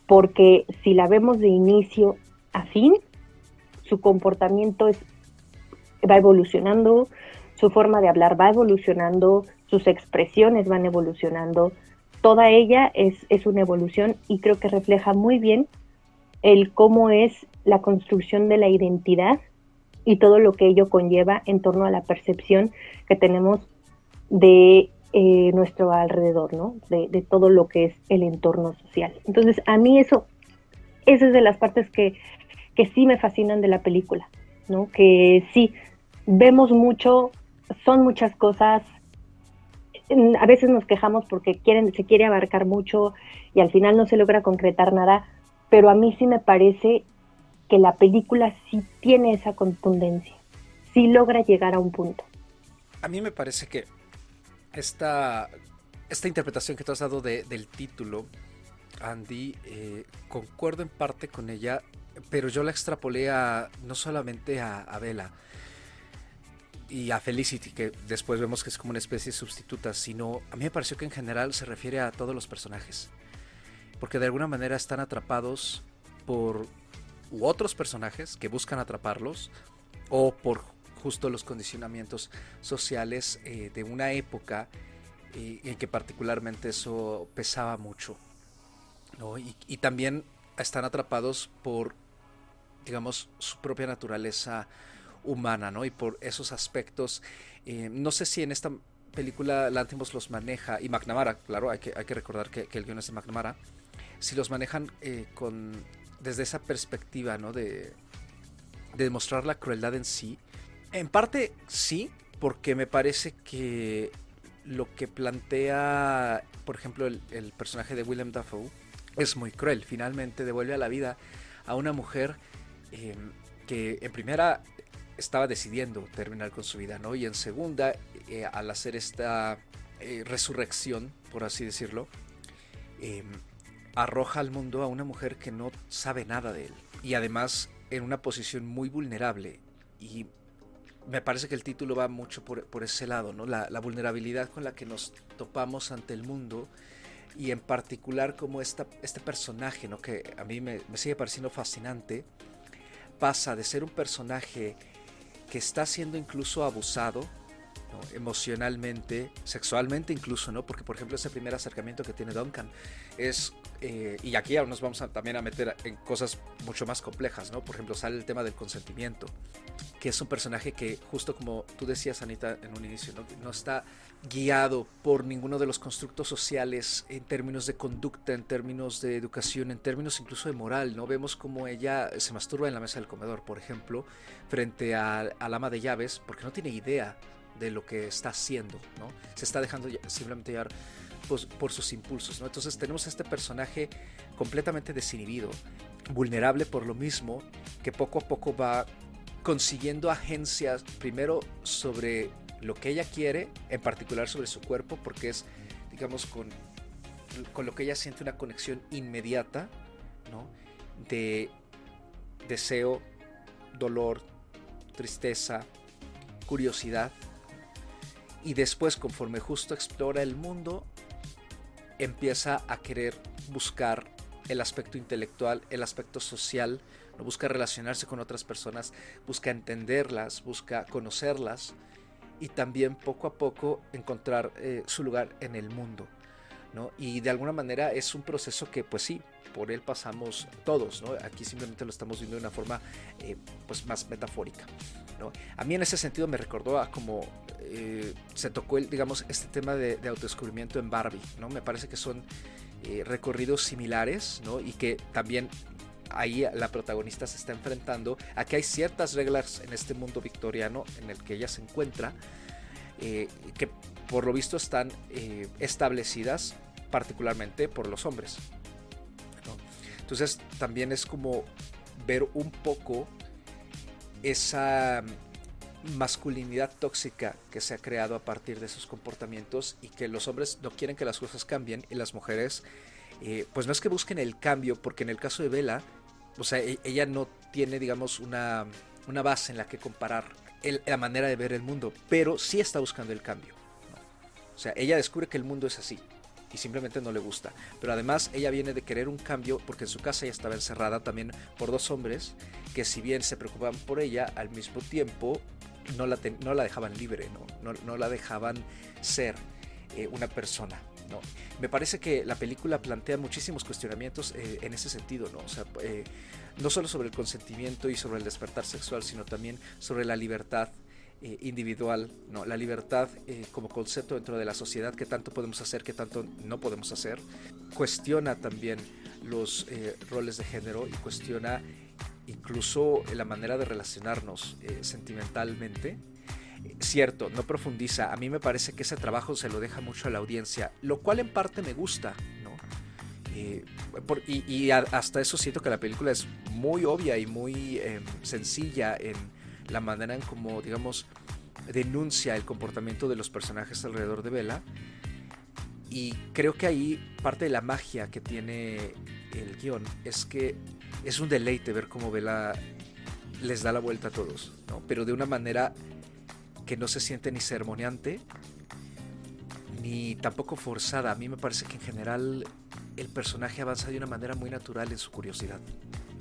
porque si la vemos de inicio a fin, su comportamiento es, va evolucionando, su forma de hablar va evolucionando, sus expresiones van evolucionando, toda ella es, es una evolución y creo que refleja muy bien el cómo es la construcción de la identidad y todo lo que ello conlleva en torno a la percepción que tenemos de eh, nuestro alrededor, ¿no? De, todo lo que es el entorno social. Entonces, a mí eso, esa es de las partes que, que sí me fascinan de la película, ¿no? Que sí, vemos mucho, son muchas cosas, a veces nos quejamos porque quieren, se quiere abarcar mucho y al final no se logra concretar nada, pero a mí sí me parece que la película sí tiene esa contundencia, sí logra llegar a un punto. A mí me parece que esta, esta interpretación que tú has dado del título, Andy, eh, concuerdo en parte con ella, pero yo la extrapolé a, no solamente a, a Bella y a Felicity, que después vemos que es como una especie de sustituta, sino a mí me pareció que en general se refiere a todos los personajes, porque de alguna manera están atrapados por otros personajes que buscan atraparlos o por justo los condicionamientos sociales eh, de una época eh, en que particularmente eso pesaba mucho. Y, también están atrapados por, digamos, su propia naturaleza humana, ¿no? Y por esos aspectos. Eh, no sé si en esta película Lantimos los maneja, y McNamara, claro, hay que, hay que recordar que, el guion es de McNamara, si los manejan con, desde esa perspectiva, ¿no? De, de demostrar la crueldad en sí, en parte sí, porque me parece que lo que plantea, por ejemplo, el, personaje de Willem Dafoe es muy cruel. Finalmente devuelve a la vida a una mujer em, que en primera estaba decidiendo terminar con su vida, ¿no? Y en segunda, eh, al hacer esta eh, resurrección, por así decirlo, em, arroja al mundo a una mujer que no sabe nada de él. Y además en una posición muy vulnerable. Y me parece que el título va mucho por, ese lado, ¿no? La, vulnerabilidad con la que nos topamos ante el mundo y en particular como esta, este personaje, ¿no? Que a mí me, me sigue pareciendo fascinante, pasa de ser un personaje que está siendo incluso abusado, emocionalmente, sexualmente incluso, ¿no? Porque por ejemplo ese primer acercamiento que tiene Duncan es, eh, y aquí nos vamos a, también a meter en cosas mucho más complejas, ¿no? Por ejemplo sale el tema del consentimiento, que es un personaje que justo como tú decías Anita en un inicio, ¿no? está guiado por ninguno de los constructos sociales en términos de conducta, en términos de educación, en términos incluso de moral, ¿no? Vemos como ella se masturba en la mesa del comedor, por ejemplo, frente al ama de llaves, porque no tiene idea de lo que está haciendo, ¿no? Se está dejando simplemente llevar pues, por sus impulsos. Entonces tenemos a este personaje completamente desinhibido, vulnerable por lo mismo, que poco a poco va consiguiendo agencias, primero sobre lo que ella quiere, en particular sobre su cuerpo, porque es, digamos, con, con lo que ella siente una conexión inmediata. De deseo, dolor, tristeza, curiosidad, y después conforme justo explora el mundo, empieza a querer buscar el aspecto intelectual, el aspecto social, no busca relacionarse con otras personas, busca entenderlas, busca conocerlas y también poco a poco encontrar eh, su lugar en el mundo. ¿no? Y de alguna manera es un proceso que pues sí, por él pasamos todos, ¿no? Aquí simplemente lo estamos viendo de una forma eh, pues más metafórica, A mí en ese sentido me recordó a como eh, se tocó, el, digamos, este tema de, autodescubrimiento en Barbie, ¿no? Me parece que son eh, recorridos similares, ¿no? Y que también ahí la protagonista se está enfrentando a que hay ciertas reglas en este mundo victoriano en el que ella se encuentra, que por lo visto están establecidas particularmente por los hombres, entonces también es como ver un poco esa masculinidad tóxica que se ha creado a partir de esos comportamientos y que los hombres no quieren que las cosas cambien y las mujeres eh, pues no es que busquen el cambio porque en el caso de Bella o sea e-, ella no tiene digamos una, una base en la que comparar la manera de ver el mundo pero sí está buscando el cambio o sea ella descubre que el mundo es así y simplemente no le gusta. Pero además ella viene de querer un cambio porque en su casa ella estaba encerrada también por dos hombres que si bien se preocupaban por ella, al mismo tiempo no la, no la dejaban libre, ¿no? No, la dejaban ser eh, una persona. ¿no? Me parece que la película plantea muchísimos cuestionamientos eh, en ese sentido, ¿no? O sea, eh, no solo sobre el consentimiento y sobre el despertar sexual, sino también sobre la libertad eh, individual, ¿no? la libertad eh, como concepto dentro de la sociedad, qué tanto podemos hacer, qué tanto no podemos hacer, cuestiona también los eh, roles de género y cuestiona incluso la manera de relacionarnos sentimentalmente. Cierto, no profundiza. A mí me parece que ese trabajo se lo deja mucho a la audiencia, lo cual en parte me gusta, ¿no? y, hasta eso siento que la película es muy obvia y muy em, sencilla en la manera en como, digamos, denuncia el comportamiento de los personajes alrededor de Bella. Y creo que ahí parte de la magia que tiene el guion es que es un deleite ver cómo Bella les da la vuelta a todos, ¿no? pero de una manera que no se siente ni sermoneante ni tampoco forzada. A mí me parece que en general el personaje avanza de una manera muy natural en su curiosidad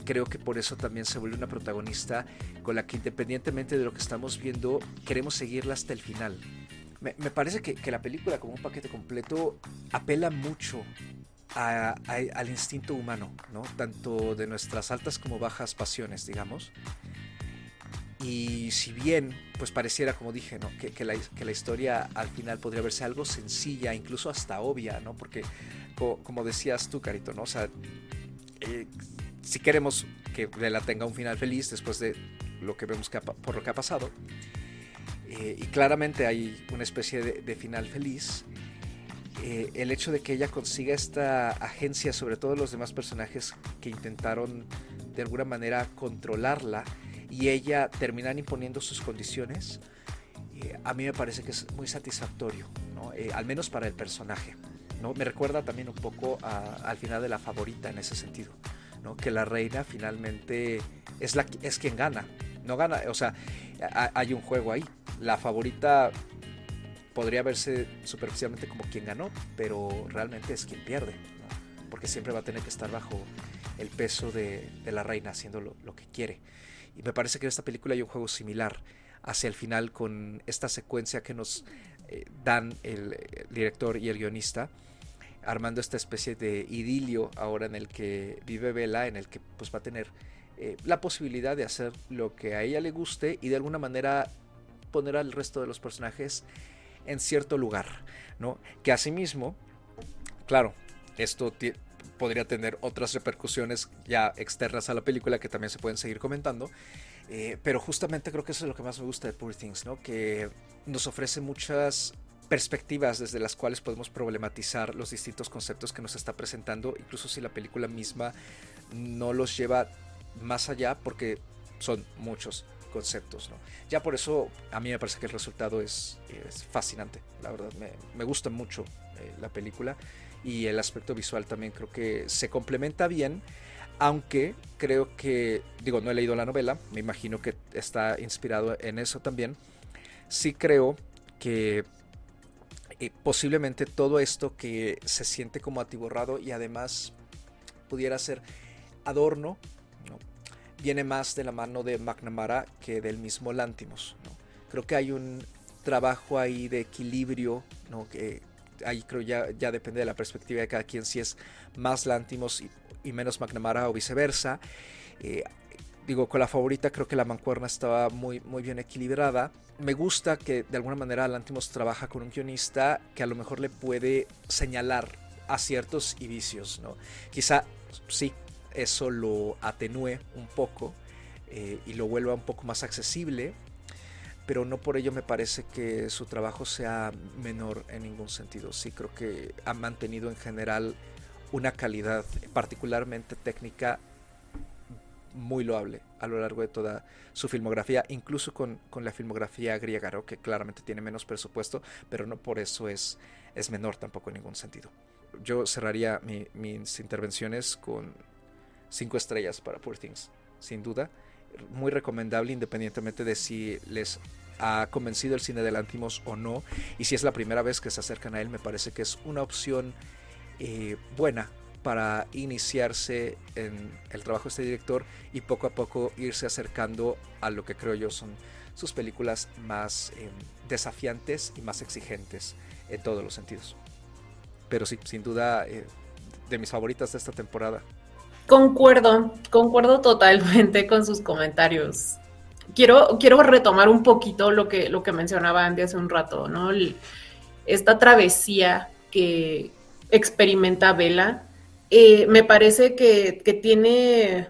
creo que por eso también se vuelve una protagonista con la que independientemente de lo que estamos viendo, queremos seguirla hasta el final. Me, parece que, la película como un paquete completo apela mucho al instinto humano, ¿no? tanto de nuestras altas como bajas pasiones, digamos. Y si bien, pues pareciera, como dije, ¿no? que, la, que la historia al final podría verse algo sencilla, incluso hasta obvia, ¿no? porque como decías tú, Carito, ¿no? o sea, eh, si queremos que Bella tenga un final feliz después de lo que vemos que por lo que ha pasado, eh, y claramente hay una especie de, final feliz, eh, el hecho de que ella consiga esta agencia sobre todos los demás personajes que intentaron de alguna manera controlarla y ella terminar imponiendo sus condiciones, eh, a mí me parece que es muy satisfactorio, al menos para el personaje. ¿no? Me recuerda también un poco al final de la favorita en ese sentido, ¿no? Que la reina finalmente es, la, es quien gana, no gana, o sea, hay un juego ahí. La favorita podría verse superficialmente como quien ganó, pero realmente es quien pierde, porque siempre va a tener que estar bajo el peso de, la reina haciendo lo, que quiere. Y me parece que en esta película hay un juego similar hacia el final con esta secuencia que nos eh, dan el, director y el guionista armando esta especie de idilio ahora en el que vive Vela, en el que pues va a tener eh, la posibilidad de hacer lo que a ella le guste y de alguna manera poner al resto de los personajes en cierto lugar, ¿no? Que asimismo, claro, esto podría tener otras repercusiones ya externas a la película que también se pueden seguir comentando, eh, pero justamente creo que eso es lo que más me gusta de Poor Things, ¿no? Que nos ofrece muchas perspectivas desde las cuales podemos problematizar los distintos conceptos que nos está presentando, incluso si la película misma no los lleva más allá, porque son muchos conceptos. Ya por eso a mí me parece que el resultado es, fascinante, la verdad, me, gusta mucho eh, la película y el aspecto visual también creo que se complementa bien, aunque creo que, digo, no he leído la novela, me imagino que está inspirado en eso también, sí creo que eh, posiblemente todo esto que se siente como atiborrado y además pudiera ser adorno viene más de la mano de McNamara que del mismo Lantimos. Creo que hay un trabajo ahí de equilibrio, ¿no? que ahí creo ya, ya depende de la perspectiva de cada quien, si es más Lantimos y, menos McNamara o viceversa. Eh, digo, con la favorita creo que la mancuerna estaba muy, muy bien equilibrada. Me gusta que de alguna manera Lantimos trabaja con un guionista que a lo mejor le puede señalar aciertos y vicios, ¿no? Quizá sí, eso lo atenúe un poco eh, y lo vuelva un poco más accesible, pero no por ello me parece que su trabajo sea menor en ningún sentido. Sí creo que ha mantenido en general una calidad particularmente técnica muy loable a lo largo de toda su filmografía, incluso con, la filmografía griega, que claramente tiene menos presupuesto, pero no por eso es, es menor tampoco en ningún sentido. Yo cerraría mis intervenciones con cinco estrellas para Poor Things, sin duda. Muy recomendable independientemente de si les ha convencido el cine de Lantimos o no. Y si es la primera vez que se acercan a él, me parece que es una opción eh, buena para iniciarse en el trabajo de este director y poco a poco irse acercando a lo que creo yo son sus películas más em, desafiantes y más exigentes en todos los sentidos. Pero sí, sin duda, eh, de mis favoritas de esta temporada. Concuerdo, concuerdo totalmente con sus comentarios. Quiero, quiero retomar un poquito lo que, lo que mencionaba Andy hace un rato, ¿no? esta travesía que experimenta Vela, eh, me parece que, tiene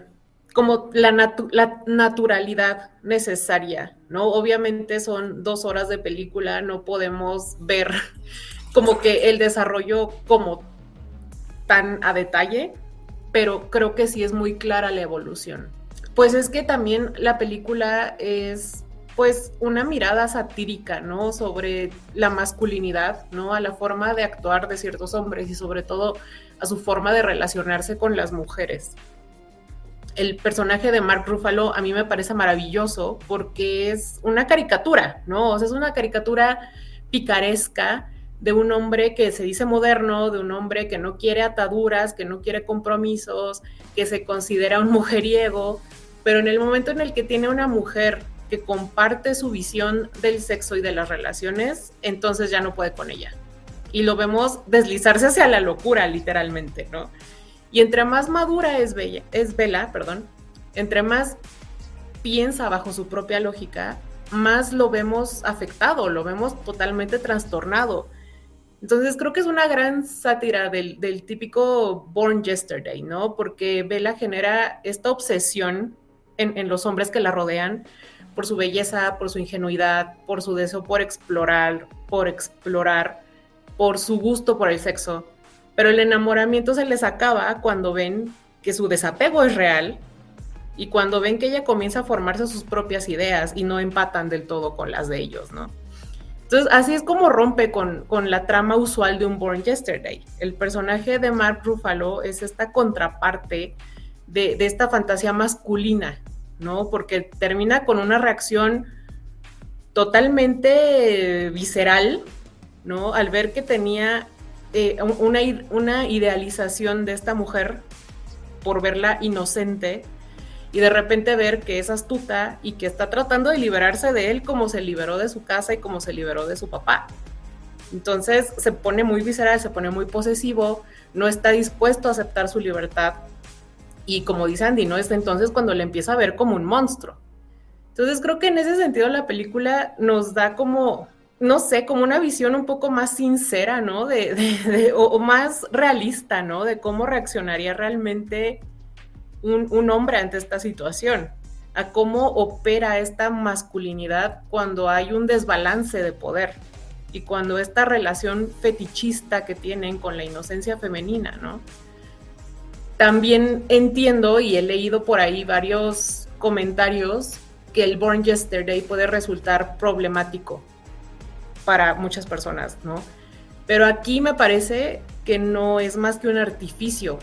como la, la, naturalidad necesaria, ¿no? Obviamente son dos horas de película, no podemos ver como que el desarrollo como tan a detalle, pero creo que sí es muy clara la evolución. Pues es que también la película es pues una mirada satírica, ¿no? Sobre la masculinidad, ¿no? A la forma de actuar de ciertos hombres y sobre todo su forma de relacionarse con las mujeres. El personaje de Mark Ruffalo a mí me parece maravilloso porque es una caricatura, ¿no? O sea, es una caricatura picaresca de un hombre que se dice moderno, de un hombre que no quiere ataduras, que no quiere compromisos, que se considera un mujeriego, pero en el momento en el que tiene una mujer que comparte su visión del sexo y de las relaciones, entonces ya no puede con ella. Y lo vemos deslizarse hacia la locura, literalmente, ¿no? Y entre más madura es, Bella, es Bella, perdón, entre más piensa bajo su propia lógica, más lo vemos afectado, lo vemos totalmente trastornado. Entonces creo que es una gran sátira del, típico Born Yesterday, ¿no? Porque Bella genera esta obsesión en, los hombres que la rodean por su belleza, por su ingenuidad, por su deseo por explorar, por explorar, por su gusto por el sexo. Pero el enamoramiento se les acaba cuando ven que su desapego es real y cuando ven que ella comienza a formarse sus propias ideas y no empatan del todo con las de ellos, ¿no? Entonces, así es como rompe con, con, la trama usual de un Born Yesterday. El personaje de Mark Ruffalo es esta contraparte de, de esta fantasía masculina, ¿no? Porque termina con una reacción totalmente visceral, ¿no? Al ver que tenía eh, una, una idealización de esta mujer por verla inocente y de repente ver que es astuta y que está tratando de liberarse de él como se liberó de su casa y como se liberó de su papá. Entonces se pone muy visceral, se pone muy posesivo, no está dispuesto a aceptar su libertad y como dice Andy, ¿no? Es entonces cuando le empieza a ver como un monstruo. Entonces creo que en ese sentido la película nos da como, no sé, como una visión un poco más sincera, ¿no? De, o, más realista, ¿no? De cómo reaccionaría realmente un, un hombre ante esta situación, a cómo opera esta masculinidad cuando hay un desbalance de poder y cuando esta relación fetichista que tienen con la inocencia femenina, ¿no? También entiendo y he leído por ahí varios comentarios que el Born Yesterday puede resultar problemático para muchas personas, ¿no? Pero aquí me parece que no es más que un artificio,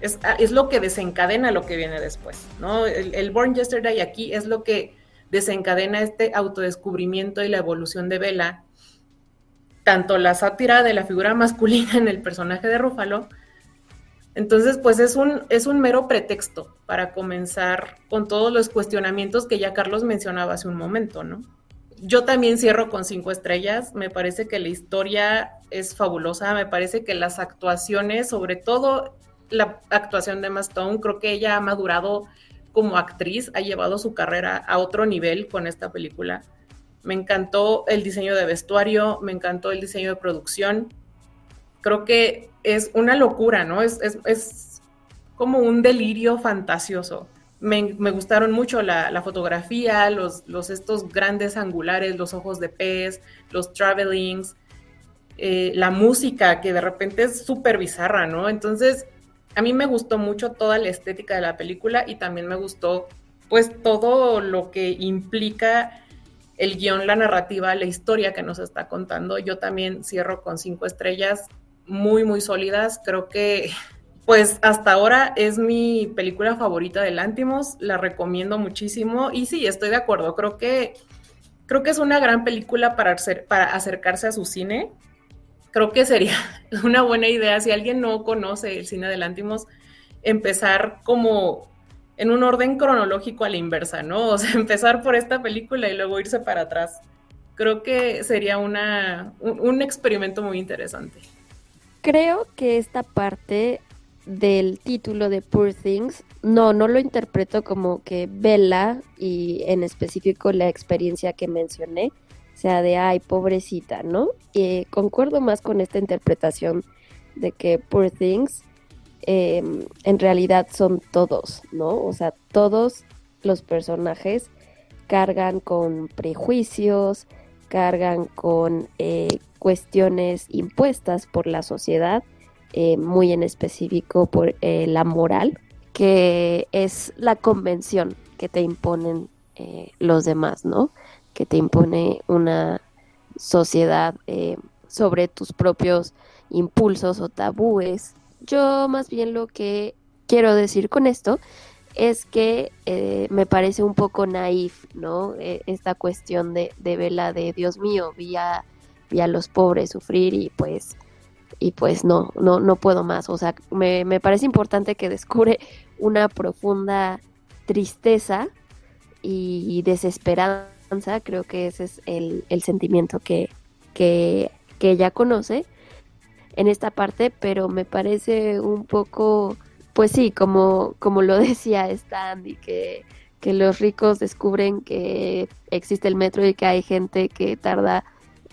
es, es lo que desencadena lo que viene después, ¿no? El, Born Yesterday aquí es lo que desencadena este autodescubrimiento y la evolución de Bella, tanto la sátira de la figura masculina en el personaje de Rúfalo, entonces, pues es un, es un mero pretexto para comenzar con todos los cuestionamientos que ya Carlos mencionaba hace un momento, ¿no? Yo también cierro con cinco estrellas, me parece que la historia es fabulosa, me parece que las actuaciones, sobre todo la actuación de Emma Stone, creo que ella ha madurado como actriz, ha llevado su carrera a otro nivel con esta película. Me encantó el diseño de vestuario, me encantó el diseño de producción. Creo que es una locura, ¿no? Es, es, como un delirio fantasioso. Me, gustaron mucho la, fotografía, los, estos grandes angulares, los ojos de pez, los travelings, eh, la música que de repente es súper bizarra, ¿no? Entonces, a mí me gustó mucho toda la estética de la película y también me gustó pues todo lo que implica el guion, la narrativa, la historia que nos está contando. Yo también cierro con cinco estrellas muy, muy sólidas. Creo que, pues hasta ahora es mi película favorita de Lantimos, la recomiendo muchísimo y sí, estoy de acuerdo, creo que, creo que es una gran película para, para acercarse a su cine. Creo que sería una buena idea si alguien no conoce el cine de Lantimos, empezar como en un orden cronológico a la inversa, ¿no? O sea, empezar por esta película y luego irse para atrás. Creo que sería una, un experimento muy interesante. Creo que esta parte del título de Poor Things, no, no lo interpreto como que Bella y en específico la experiencia que mencioné sea de ay, pobrecita, ¿no? Y concuerdo más con esta interpretación de que Poor Things em, en realidad son todos, ¿no? O sea, todos los personajes cargan con prejuicios, cargan con eh, cuestiones impuestas por la sociedad, eh, muy en específico por eh, la moral, que es la convención que te imponen eh, los demás, ¿no? Que te impone una sociedad sobre tus propios impulsos o tabúes. Yo más bien lo que quiero decir con esto es que me parece un poco naif, ¿no? esta cuestión de, de vela de Dios mío, vi a y a los pobres sufrir y pues y pues no, no, no puedo más. O sea, me, me parece importante que descubre una profunda tristeza y, desesperanza. Creo que ese es el, el sentimiento que, que, que, ella conoce en esta parte, pero me parece un poco, pues sí, como, como lo decía Stanley, que, que los ricos descubren que existe el metro y que hay gente que tarda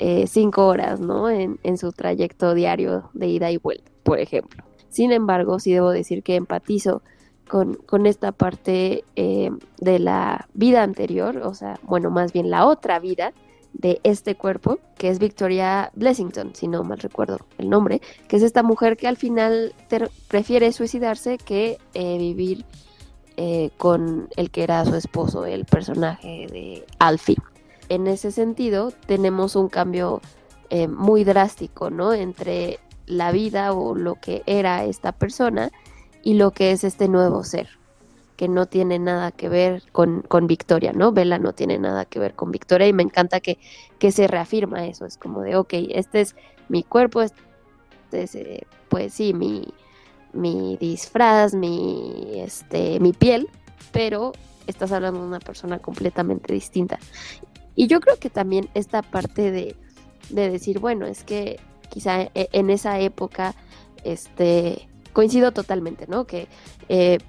eh, cinco horas, ¿no? En, su trayecto diario de ida y vuelta, por ejemplo. Sin embargo, sí debo decir que empatizo con, esta parte eh, de la vida anterior, o sea, bueno, más bien la otra vida de este cuerpo, que es Victoria Blessington, si no mal recuerdo el nombre, que es esta mujer que al final prefiere suicidarse que eh, vivir con el que era su esposo, el personaje de Alfie. En ese sentido tenemos un cambio eh, muy drástico, ¿no? Entre la vida o lo que era esta persona y lo que es este nuevo ser, que no tiene nada que ver con, con Victoria, ¿no? Vela no tiene nada que ver con Victoria y me encanta que, que se reafirma eso, es como de, ok, este es mi cuerpo, este es, eh, pues sí, mi, mi disfraz, mi, este, mi piel, pero estás hablando de una persona completamente distinta. Y yo creo que también esta parte de, de decir, bueno, es que quizá e, en esa época, este, coincido totalmente, ¿no? Que eh,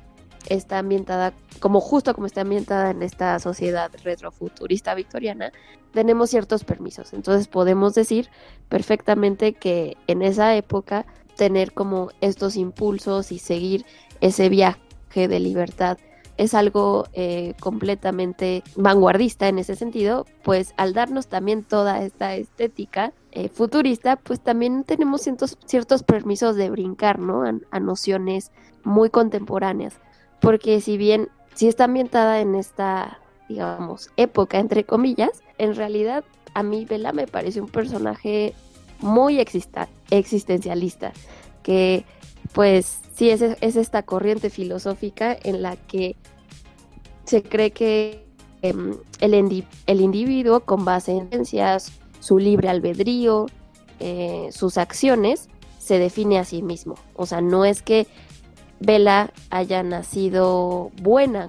está ambientada, como justo como está ambientada en esta sociedad retrofuturista victoriana, tenemos ciertos permisos. Entonces podemos decir perfectamente que en esa época tener como estos impulsos y seguir ese viaje de libertad es algo eh, completamente vanguardista en ese sentido, pues al darnos también toda esta estética eh, futurista, pues también tenemos ciertos, ciertos permisos de brincar, ¿no? A, nociones muy contemporáneas, porque si bien, si está ambientada en esta, digamos, época, entre comillas, en realidad a mí Vela me parece un personaje muy existencialista, que pues sí es, es, esta corriente filosófica en la que se cree que em, el, el, individuo con base en ciencias, su libre albedrío, eh, sus acciones, se define a sí mismo. O sea, no es que Vela haya nacido buena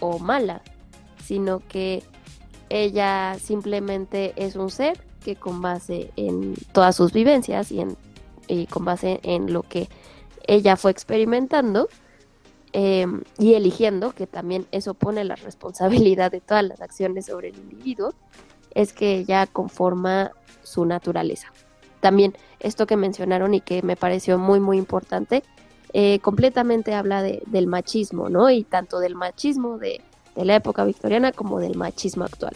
o mala, sino que ella simplemente es un ser que con base en todas sus vivencias y, en, y con base en lo que ella fue experimentando em, y eligiendo, que también eso pone la responsabilidad de todas las acciones sobre el individuo, es que ella conforma su naturaleza. También esto que mencionaron y que me pareció muy, muy importante, eh, completamente habla del machismo, ¿no? Y tanto del machismo de, la época victoriana como del machismo actual.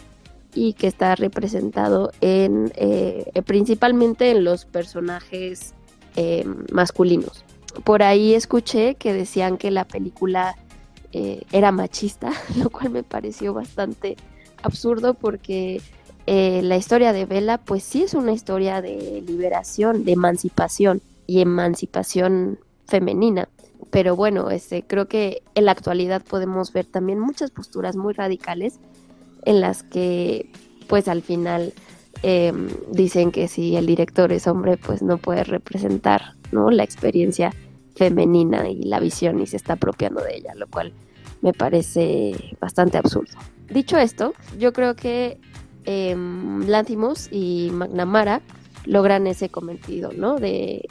Y que está representado en eh, principalmente en los personajes em, masculinos por ahí escuché que decían que la película eh, era machista, lo cual me pareció bastante absurdo porque eh, la historia de Bella pues sí es una historia de liberación, de emancipación y emancipación femenina. Pero bueno, este, creo que en la actualidad podemos ver también muchas posturas muy radicales en las que pues al final em, dicen que si el director es hombre pues no puede representar ¿no? La experiencia femenina y la visión y se está apropiando de ella, lo cual me parece bastante absurdo. Dicho esto, yo creo que eh, y McNamara logran ese cometido, ¿no? De,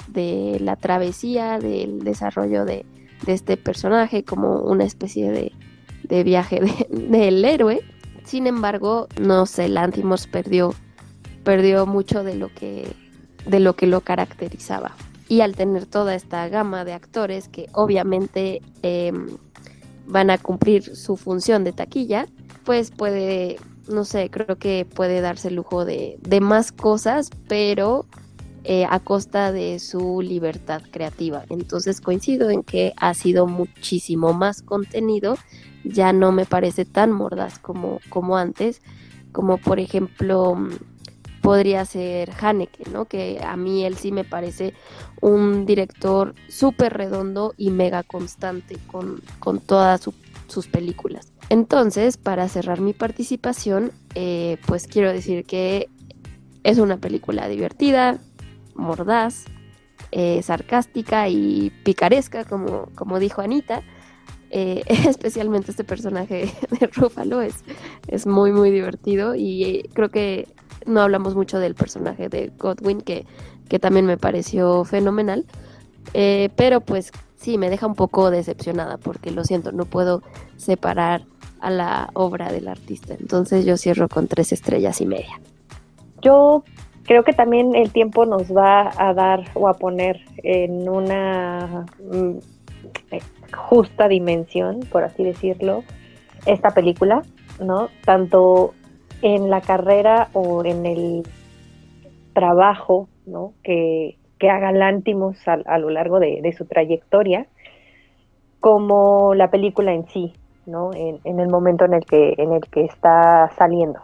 la travesía, del desarrollo de, este personaje como una especie de, viaje del héroe. Sin embargo, no sé, Lanthimos perdió, perdió mucho de lo que, de lo que lo caracterizaba y al tener toda esta gama de actores que obviamente em, van a cumplir su función de taquilla, pues puede, no sé, creo que puede darse el lujo de, más cosas, pero eh, a costa de su libertad creativa. Entonces coincido en que ha sido muchísimo más contenido, ya no me parece tan mordaz como, como antes, como por ejemplo podría ser Haneke, ¿no? Que a mí él sí me parece un director súper redondo y mega constante con, todas sus películas. Entonces, para cerrar mi participación, eh, pues quiero decir que es una película divertida, mordaz, eh, sarcástica y picaresca, como, como dijo Anita. Eh, especialmente este personaje de Rúfalo es, es muy muy divertido y creo que no hablamos mucho del personaje de Godwin, que, que también me pareció fenomenal. Eh, pero pues sí, me deja un poco decepcionada porque lo siento, no puedo separar a la obra del artista. Entonces yo cierro con tres estrellas y media. Yo creo que también el tiempo nos va a dar o a poner en una mm, justa dimensión, por así decirlo, esta película, ¿no? Tanto en la carrera o en el trabajo ¿no? que, haga Lántimos a, lo largo de, su trayectoria, como la película en sí, ¿no? En, el momento en el que, en el que está saliendo.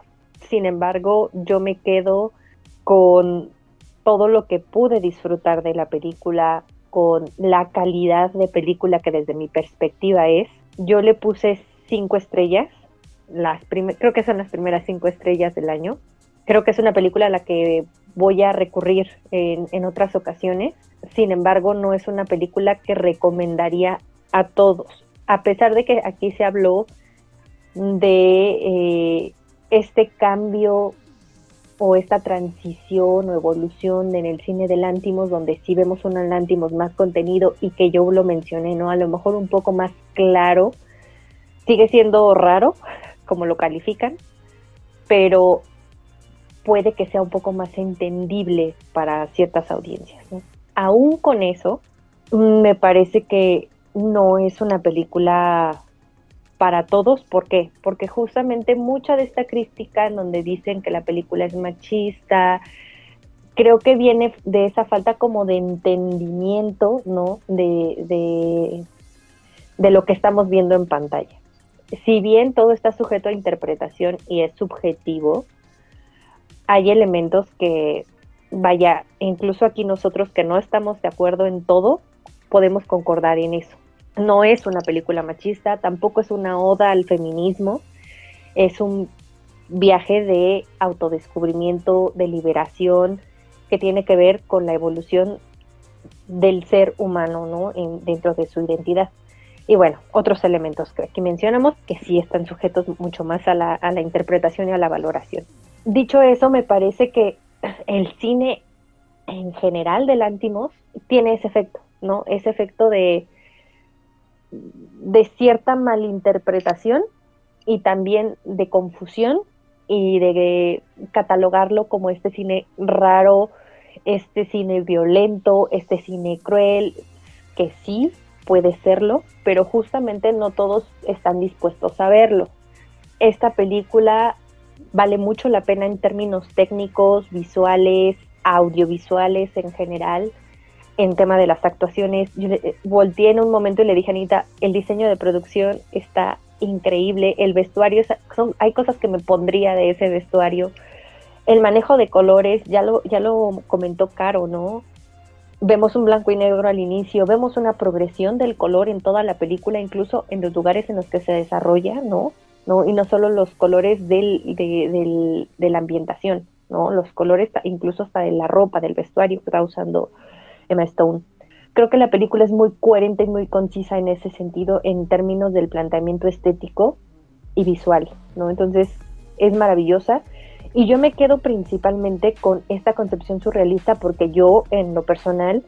Sin embargo, yo me quedo con todo lo que pude disfrutar de la película, con la calidad de película que desde mi perspectiva es. Yo le puse cinco estrellas, las creo que son las primeras cinco estrellas del año. Creo que es una película a la que voy a recurrir en, en otras ocasiones. Sin embargo, no es una película que recomendaría a todos. A pesar de que aquí se habló de eh, este cambio o esta transición o evolución en el cine de Lántimos, donde sí vemos un Lántimos más contenido y que yo lo mencioné, ¿no? A lo mejor un poco más claro. Sigue siendo raro, como lo califican, pero puede que sea un poco más entendible para ciertas audiencias. Aún con eso, me parece que no es una película para todos. ¿Por qué? Porque justamente mucha de esta crítica en donde dicen que la película es machista, creo que viene de esa falta como de entendimiento, ¿no? De, de, de lo que estamos viendo en pantalla. Si bien todo está sujeto a interpretación y es subjetivo, hay elementos que, vaya, incluso aquí nosotros que no estamos de acuerdo en todo, podemos concordar en eso no es una película machista, tampoco es una oda al feminismo, es un viaje de autodescubrimiento, de liberación, que tiene que ver con la evolución del ser humano, ¿no? dentro de su identidad. Y bueno, otros elementos que aquí mencionamos que sí están sujetos mucho más a la, a la interpretación y a la valoración. Dicho eso, me parece que el cine en general del Antimos tiene ese efecto, ¿no? Ese efecto de, de cierta malinterpretación y también de confusión y de catalogarlo como este cine raro, este cine violento, este cine cruel, que sí puede serlo, pero justamente no todos están dispuestos a verlo. Esta película vale mucho la pena en términos técnicos, visuales, audiovisuales en general en tema de las actuaciones. Yo volteé en un momento y le dije a Anita, el diseño de producción está increíble, el vestuario, son, hay cosas que me pondría de ese vestuario. El manejo de colores, ya lo, ya lo comentó Caro, ¿no? Vemos un blanco y negro al inicio, vemos una progresión del color en toda la película, incluso en los lugares en los que se desarrolla, ¿no? ¿No? Y no solo los colores del, de, del, de la ambientación, ¿no? Los colores incluso hasta de la ropa, del vestuario que está usando Emma Stone. Creo que la película es muy coherente y muy concisa en ese sentido en términos del planteamiento estético y visual, ¿no? Entonces es maravillosa y yo me quedo principalmente con esta concepción surrealista porque yo en lo personal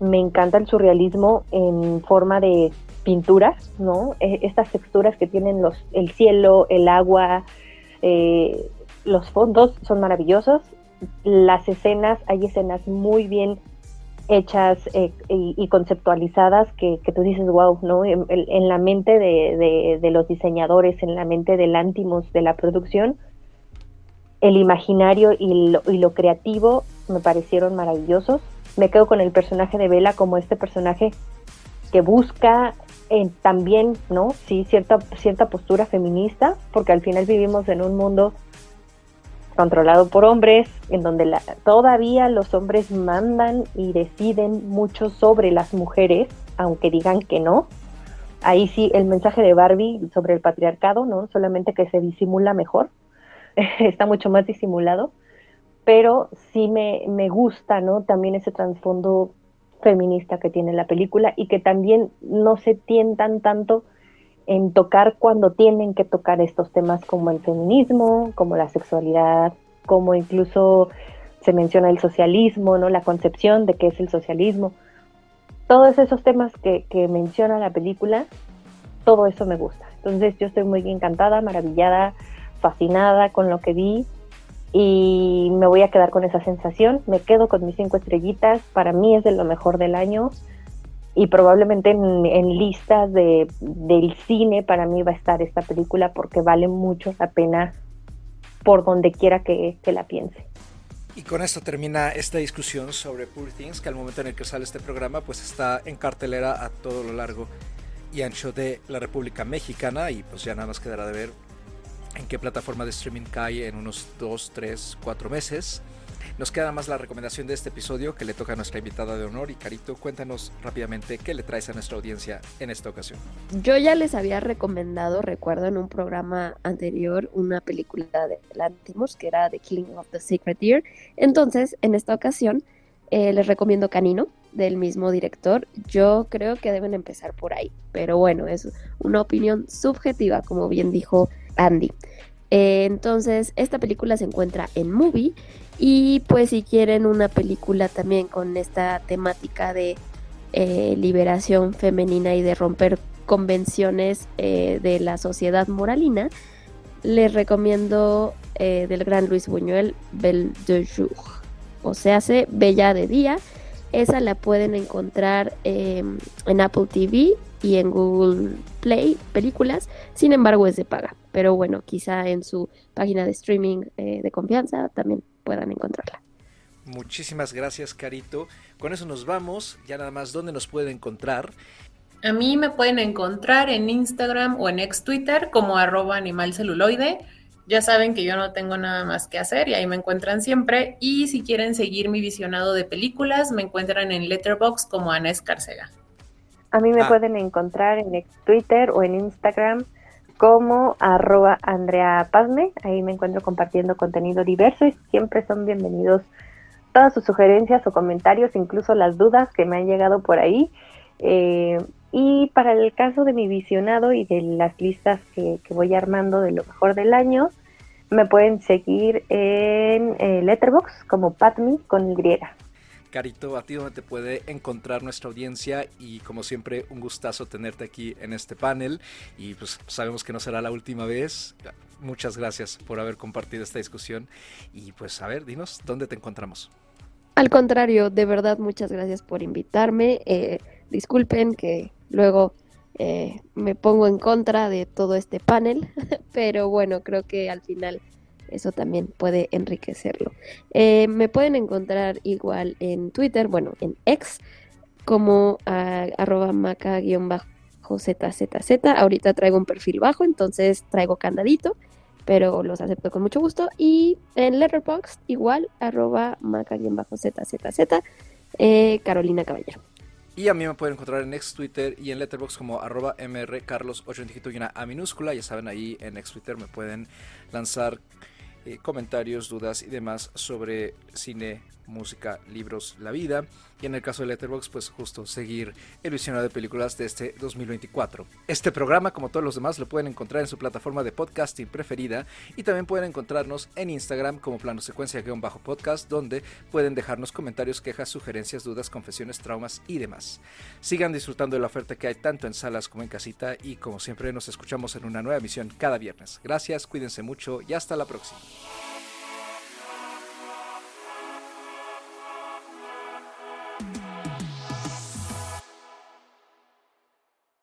me encanta el surrealismo en forma de pinturas, ¿no? E, estas texturas que tienen los, el cielo, el agua, eh, los fondos son maravillosos. Las escenas, hay escenas muy bien hechas eh, y, conceptualizadas que, tú dices, wow, ¿no? En, la mente de, los diseñadores, en la mente del ántimos de la producción, el imaginario y lo, creativo me parecieron maravillosos. Me quedo con el personaje de Vela como este personaje que busca eh, también, ¿no? Sí, cierta, cierta postura feminista, porque al final vivimos en un mundo controlado por hombres, en donde la, todavía los hombres mandan y deciden mucho sobre las mujeres, aunque digan que no. Ahí sí, el mensaje de Barbie sobre el patriarcado, ¿no? Solamente que se disimula mejor, está mucho más disimulado, pero sí me, me gusta, ¿no? También ese trasfondo feminista que tiene la película y que también no se tientan tanto en tocar cuando tienen que tocar estos temas como el feminismo, como la sexualidad, como incluso se menciona el socialismo, ¿no? La concepción de qué es el socialismo. Todos esos temas que, que menciona la película, todo eso me gusta. Entonces yo estoy muy encantada, maravillada, fascinada con lo que vi y me voy a quedar con esa sensación. Me quedo con mis cinco estrellitas. Para mí es de lo mejor del año y probablemente en, listas de, del cine para mí va a estar esta película porque vale mucho la pena por donde quiera que, que la piense. Y con esto termina esta discusión sobre Poor Things, que al momento en el que sale este programa, pues está en cartelera a todo lo largo y ancho de la República Mexicana y pues ya nada más quedará de ver en qué plataforma de streaming cae en unos 2, 3, 4 meses. Nos queda más la recomendación de este episodio que le toca a nuestra invitada de honor y Carito, cuéntanos rápidamente qué le traes a nuestra audiencia en esta ocasión. Yo ya les había recomendado, recuerdo en un programa anterior, una película de Lantimos que era The Killing of the Secret Deer. Entonces, en esta ocasión, eh, les recomiendo Canino, del mismo director. Yo creo que deben empezar por ahí, pero bueno, es una opinión subjetiva, como bien dijo Andy. Eh, entonces, esta película se encuentra en Movie y pues si quieren una película también con esta temática de eh, liberación femenina y de romper convenciones eh, de la sociedad moralina, les recomiendo del gran Luis Buñuel, Belle de Jour. O sea, hace Bella de Día. Esa la pueden encontrar en Apple TV y en Google Play películas, sin embargo es de paga, pero bueno, quizá en su página de streaming eh, de confianza también puedan encontrarla. Muchísimas gracias, Carito. Con eso nos vamos. Ya nada más, ¿dónde nos pueden encontrar? A mí me pueden encontrar en Instagram o en ex Twitter como arroba animalceluloide. Ya saben que yo no tengo nada más que hacer y ahí me encuentran siempre. Y si quieren seguir mi visionado de películas, me encuentran en Letterboxd como Ana Escarcega. A mí me ah. pueden encontrar en Twitter o en Instagram como arroba Andrea Pazme. Ahí me encuentro compartiendo contenido diverso y siempre son bienvenidos todas sus sugerencias o comentarios, incluso las dudas que me han llegado por ahí. Eh, y para el caso de mi visionado y de las listas que, voy armando de lo mejor del año, me pueden seguir en eh, Letterbox como Patmi con Y. Carito, a ti donde te puede encontrar nuestra audiencia y como siempre un gustazo tenerte aquí en este panel y pues sabemos que no será la última vez. Muchas gracias por haber compartido esta discusión y pues a ver, dinos, ¿dónde te encontramos? Al contrario, de verdad muchas gracias por invitarme. Eh, disculpen que luego eh, me pongo en contra de todo este panel, pero bueno, creo que al final eso también puede enriquecerlo. Eh, me pueden encontrar igual en Twitter, bueno, en X, como arroba maca-zzz. Ahorita traigo un perfil bajo, entonces traigo candadito, pero los acepto con mucho gusto. Y en Letterboxd, igual, arroba maca-zzz, eh, Carolina Caballero. Y a mí me pueden encontrar en ex Twitter y en Letterboxd como arroba mrcarlos8 en y una A minúscula. Ya saben, ahí en ex Twitter me pueden lanzar eh, comentarios, dudas y demás sobre cine, música, libros, la vida. Y en el caso de Letterboxd, pues justo seguir el visionario de películas de este 2024. Este programa, como todos los demás, lo pueden encontrar en su plataforma de podcasting preferida y también pueden encontrarnos en Instagram como plano secuencia-podcast, donde pueden dejarnos comentarios, quejas, sugerencias, dudas, confesiones, traumas y demás. Sigan disfrutando de la oferta que hay tanto en salas como en casita y como siempre nos escuchamos en una nueva emisión cada viernes. Gracias, cuídense mucho y hasta la próxima.